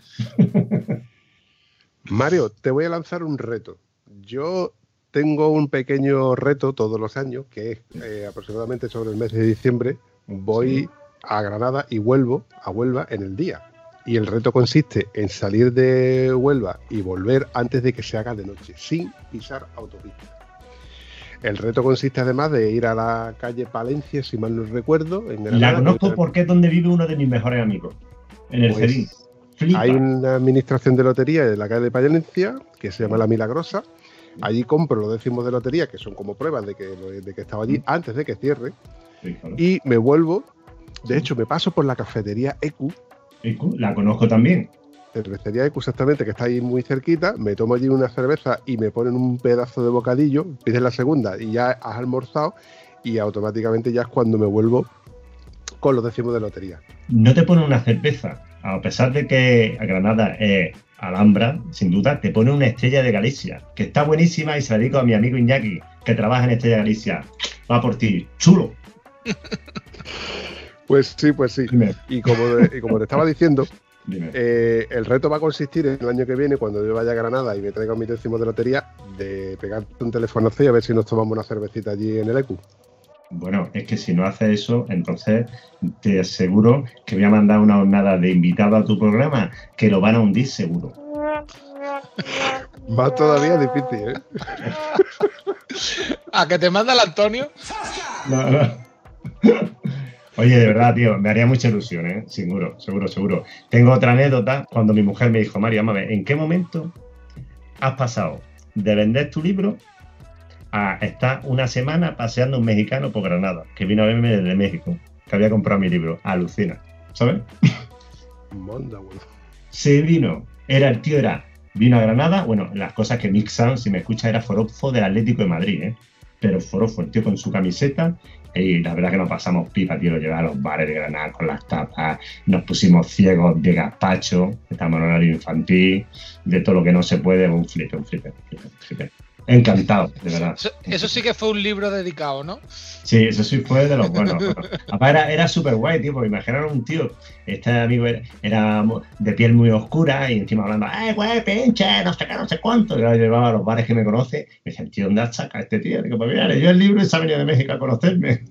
Mario, te voy a lanzar un reto. Yo tengo un pequeño reto todos los años, que es eh, aproximadamente sobre el mes de diciembre. Voy a Granada y vuelvo a Huelva en el día. Y el reto consiste en salir de Huelva y volver antes de que se haga de noche, sin pisar autopista. El reto consiste además de ir a la calle Palencia, si mal no recuerdo, en Granada. La conozco porque es donde vive uno de mis mejores amigos, en el Pues. Hay una administración de lotería en la calle de Palencia que se llama La Milagrosa. Allí compro los décimos de lotería, que son como pruebas de que, de que estaba allí antes de que cierre. Sí, claro. Y me vuelvo. De hecho, me paso por la cafetería EQ. EQ, la conozco también. Cervecería EQ, exactamente, que está ahí muy cerquita. Me tomo allí una cerveza y me ponen un pedazo de bocadillo. Pides la segunda y ya has almorzado. Y automáticamente ya es cuando me vuelvo con los décimos de lotería. No te pone una cerveza, a pesar de que Granada es Alhambra, sin duda, te pone una estrella de Galicia, que está buenísima y se la dedico a mi amigo Iñaki, que trabaja en Estrella de Galicia. Va por ti, chulo. Pues sí, pues sí. Y como, y como te estaba diciendo. Eh, el reto va a consistir en el año que viene, cuando yo vaya a Granada y me traiga mi décimo de lotería, de pegarte un telefonazo y a ver si nos tomamos una cervecita allí en el ECU. Bueno, es que si no haces eso, entonces te aseguro que voy a mandar una jornada de invitado a tu programa que lo van a hundir seguro. Va todavía difícil, ¿eh? ¿A que te manda el Antonio? No, no. Oye, de verdad, tío, me haría mucha ilusión, ¿eh? Seguro, seguro, seguro. Tengo otra anécdota cuando mi mujer me dijo, Mario, vamos a ver, ¿en qué momento has pasado de vender tu libro a estar una semana paseando un mexicano por Granada, que vino a verme desde México, que había comprado mi libro? Alucina, ¿sabes? Manda, bueno. Se vino, era el tío, era, vino a Granada, bueno, las cosas que Sam, si me escucha, era forofo del Atlético de Madrid, ¿eh? Pero forofo, el tío con su camiseta, y la verdad que nos pasamos pipa, tío, lo llevaba a los bares de Granada con las tapas, nos pusimos ciegos de gazpacho, estamos en horario infantil, de todo lo que no se puede, un flipe, un flipe, un flipe, un flipe. Encantado, de verdad. Eso, eso sí que fue un libro dedicado, ¿no? Sí, eso sí fue de los buenos. Aparte era, era súper guay, tío, porque imaginaron un tío, este amigo era, de piel muy oscura y encima hablando, ¡ay, güey, pinche! No sé qué, no sé cuánto. Y yo llevaba a los bares que me conoce y me decían, tío, ¿dónde has sacado a este tío? Digo, pues mira, leyó el libro y se ha venido de México a conocerme.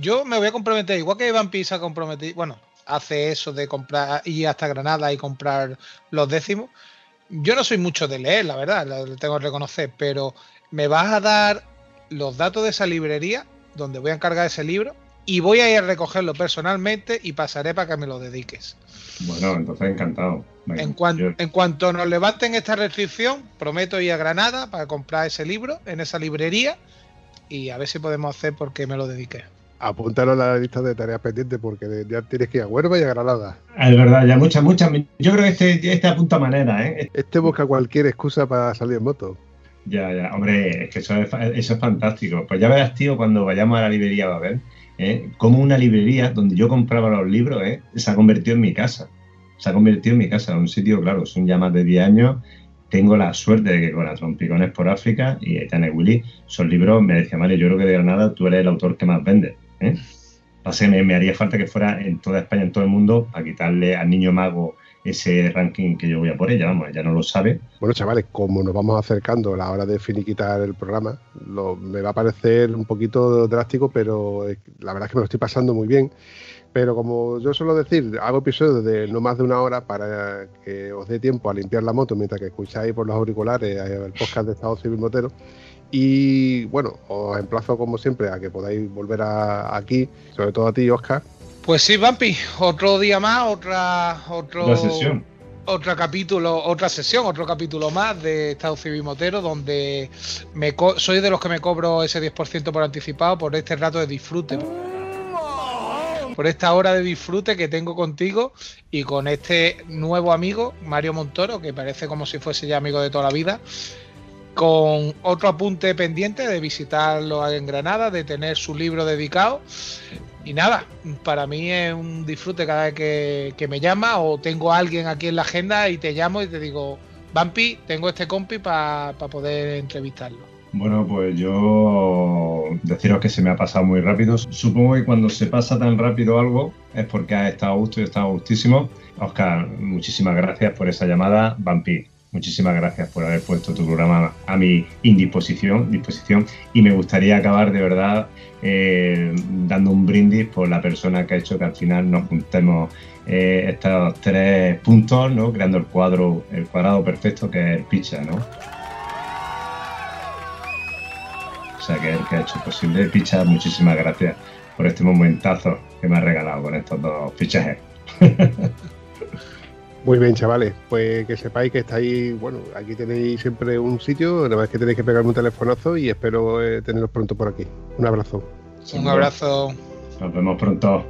Yo me voy a comprometer, igual que Iván Pisa comprometido, bueno, hace eso de comprar, ir hasta Granada y comprar los décimos. Yo no soy mucho de leer, la verdad, lo tengo que reconocer, pero me vas a dar los datos de esa librería donde voy a encargar ese libro y voy a ir a recogerlo personalmente y pasaré para que me lo dediques. bueno, entonces encantado. Venga, En, cuan- yo- en cuanto nos levanten esta restricción, prometo ir a Granada para comprar ese libro en esa librería y a ver si podemos hacer porque me lo dedique. Apúntalo a la lista de tareas pendientes porque ya tienes que ir a Huelva y a Granada. Es verdad, ya muchas, muchas. Yo creo que este, este apunta manera, ¿eh? Este busca cualquier excusa para salir en moto. Ya, ya, hombre, es que eso es, eso es fantástico. Pues ya verás, tío, cuando vayamos a la librería va a ver, ¿eh? como una librería donde yo compraba los libros, ¿eh? se ha convertido en mi casa. Se ha convertido en mi casa, un sitio, claro, son ya más de 10 años. Tengo la suerte de que con la Trompicones por África y Ethan Willy son libros, me decía Mario, yo creo que de Granada tú eres el autor que más vende. ¿Eh? Me, haría falta que fuera en toda España, en todo el mundo, para quitarle al niño mago ese ranking que yo voy a por ella, vamos, ella no lo sabe, Bueno, chavales, como nos vamos acercando a la hora de finiquitar el programa, me va a parecer un poquito drástico, pero eh, la verdad es que me lo estoy pasando muy bien. Pero como yo suelo decir, hago episodios de no más de una hora para que os dé tiempo a limpiar la moto mientras que escucháis por los auriculares eh, el podcast de Estado Civil Motero. Y bueno, os emplazo como siempre a que podáis volver a- aquí, sobre todo a ti, Oscar, Pues sí, Vampi, otro día más, otra, otro, la sesión. otro capítulo, otra sesión, otro capítulo más de Estado Civil Motero, donde me co- soy de los que me cobro ese 10% por anticipado por este rato de disfrute. Por esta hora de disfrute que tengo contigo y con este nuevo amigo, Mario Montoro, que parece como si fuese ya amigo de toda la vida, con otro apunte pendiente de visitarlo en Granada, de tener su libro dedicado. Y nada, para mí es un disfrute cada vez que, me llama o tengo a alguien aquí en la agenda y te llamo y te digo, Vampi, tengo este compi para poder entrevistarlo. Bueno, pues yo deciros que se me ha pasado muy rápido. Supongo que cuando se pasa tan rápido algo es porque has estado gusto y he estado gustísimo. Oscar, muchísimas gracias por esa llamada. Vampi, muchísimas gracias por haber puesto tu programa a mi indisposición disposición. Y me gustaría acabar de verdad eh, dando un brindis por la persona que ha hecho que al final nos juntemos eh, estos tres puntos, ¿no? creando el cuadro, el cuadrado perfecto que es el Picha, ¿no? O sea, que es el que ha hecho posible. Picha, muchísimas gracias por este momentazo que me has regalado con estos dos fichajes. Muy bien, chavales. Pues que sepáis que estáis, bueno, aquí tenéis siempre un sitio, nada más que tenéis que pegarme un telefonazo y espero eh, teneros pronto por aquí. Un abrazo. Un abrazo. Nos vemos pronto.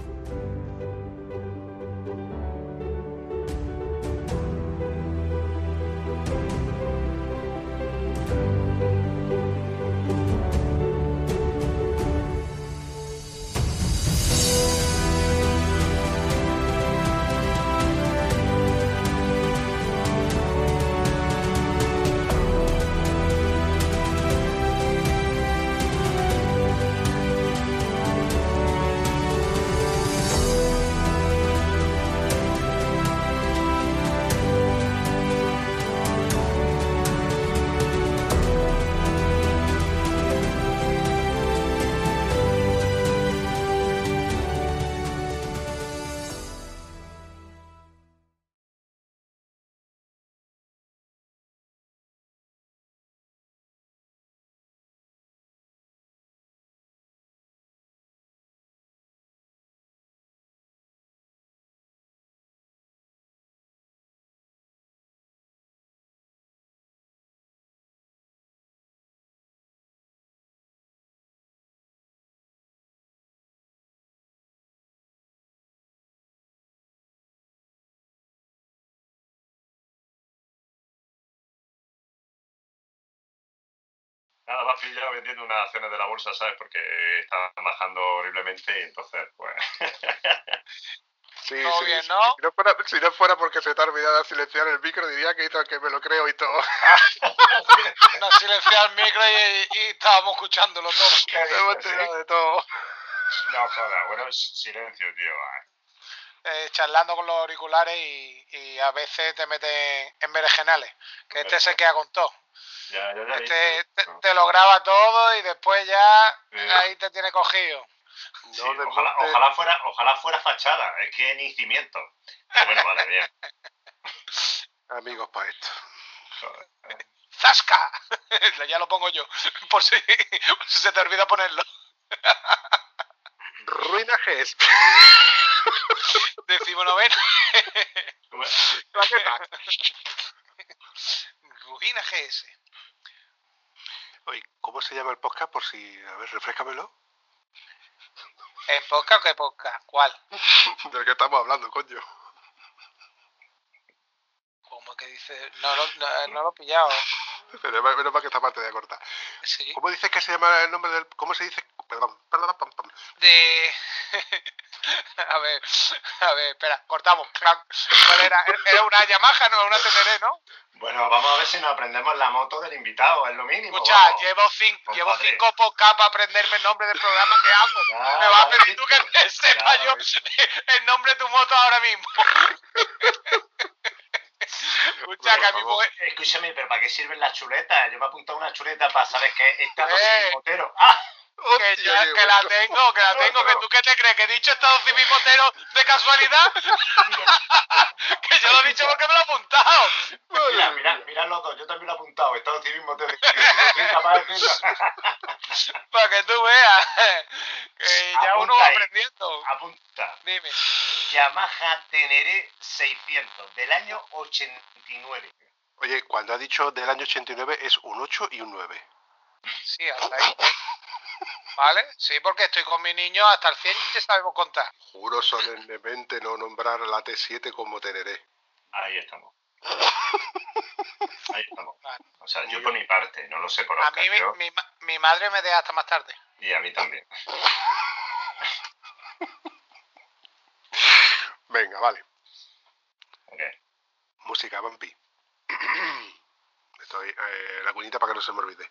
Nada, has pillado vendiendo unas acciones de la bolsa, ¿sabes? Porque están bajando horriblemente y entonces, pues... Sí, Todo sí, bien. ¿no? Si no, fuera, si no fuera porque se te ha olvidado silenciar el micro, diría que, que me lo creo y todo. Nos silenciado el micro y, y estábamos escuchándolo todo. Hemos enterado de todo. No jodas, bueno, silencio, tío. Eh, charlando con los auriculares y, y a veces te metes en berenjenales. Que este se queda con todo. Ya, ya, ya. Este te, te lo graba todo y después ya ahí te tiene cogido. Sí, ojalá, ojalá, fuera, ojalá fuera fachada, es que ni cimiento. Pero bueno, vale, bien. Amigos para esto. ¡Zasca! ya lo pongo yo, por si, por si se te olvida ponerlo. Ruina GES. Decimonovena. Ruina GS. Oye, ¿cómo se llama el podcast? Por si, a ver, refrescamelo. ¿En podcast o qué podcast? ¿Cuál? Del que estamos hablando, coño. ¿Cómo que dice? No, lo- no, no lo he pillado. Pero menos menos mal que esta parte de corta. Sí. ¿Cómo dices que se llama el nombre del. ¿Cómo se dice? Perdón, perdón, pam, pam. De. a ver, a ver, espera, cortamos. ¿Cuál era? Era una Yamaha, no, una Teneré, ¿no? Bueno, vamos a ver si nos aprendemos la moto del invitado, es lo mínimo. Escucha, vamos. llevo, cinco, llevo Compadre. cinco podcasts para aprenderme el nombre del programa que hago. Me vas a pedir tú que te sepa yo el nombre de tu moto ahora mismo. Escucha, que a mi mujer. Escúchame, pero ¿para qué sirven las chuletas? Yo me he apuntado una chuleta para saber que estado Eh. civil motero. ¡Ah! Que, ya- que la tengo, que la tengo, que tú qué te crees, que he dicho Estado Civil Motero de casualidad. que yo lo he dicho porque me lo he apuntado. Mira, mira, mira los dos, yo también lo he apuntado, estado civil motero. No soy capaz de decirlo. Para que tú veas. que ya uno va ahí. aprendiendo. Apunta. Dime. Yamaha Teneré 600 del año 89. Oye, cuando ha dicho del año 89 es un 8 y un 9. Sí, hasta ahí. ¿Vale? Sí, porque estoy con mi niño hasta el 100 y sabemos contar. Juro solemnemente no nombrar la T7 como Teneré. Ahí estamos. Ahí estamos. O sea, yo por mi parte, no lo sé por A Oscar, mí mi, yo- mi, ma- mi madre me deja hasta más tarde. y a mí también. Venga, vale. Música, vampi. Estoy, eh, la cuñita para que no se me olvide.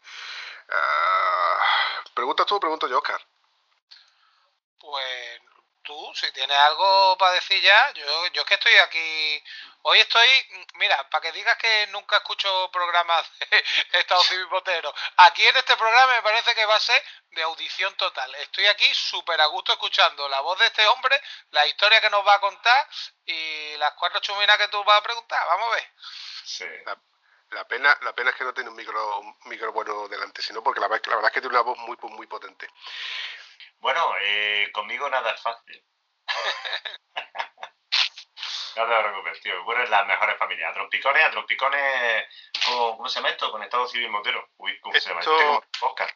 Ah, ¿Preguntas tú o pregunto yo, Oscar? Pues tú, si tienes algo para decir ya, yo, yo es que estoy aquí. Hoy estoy, mira, para que digas que nunca escucho programas de Estado Civil Botero. Aquí en este programa me parece que va a ser de audición total. Estoy aquí súper a gusto escuchando la voz de este hombre, la historia que nos va a contar y las cuatro chuminas que tú vas a preguntar. Vamos a ver. Sí. La, pena, la pena es que no tiene un micro, un micro bueno delante, sino porque la, verdad- la verdad es que tiene una voz muy, muy potente. Bueno, eh, conmigo nada es fácil. no te preocupes, tío. Bueno, en las mejores familias. A trompicones, a trompicones. con- ¿Cómo se llama esto? Con Estado Civil Motero. Uy, ¿cómo se llama? Esto- Este como Oscar.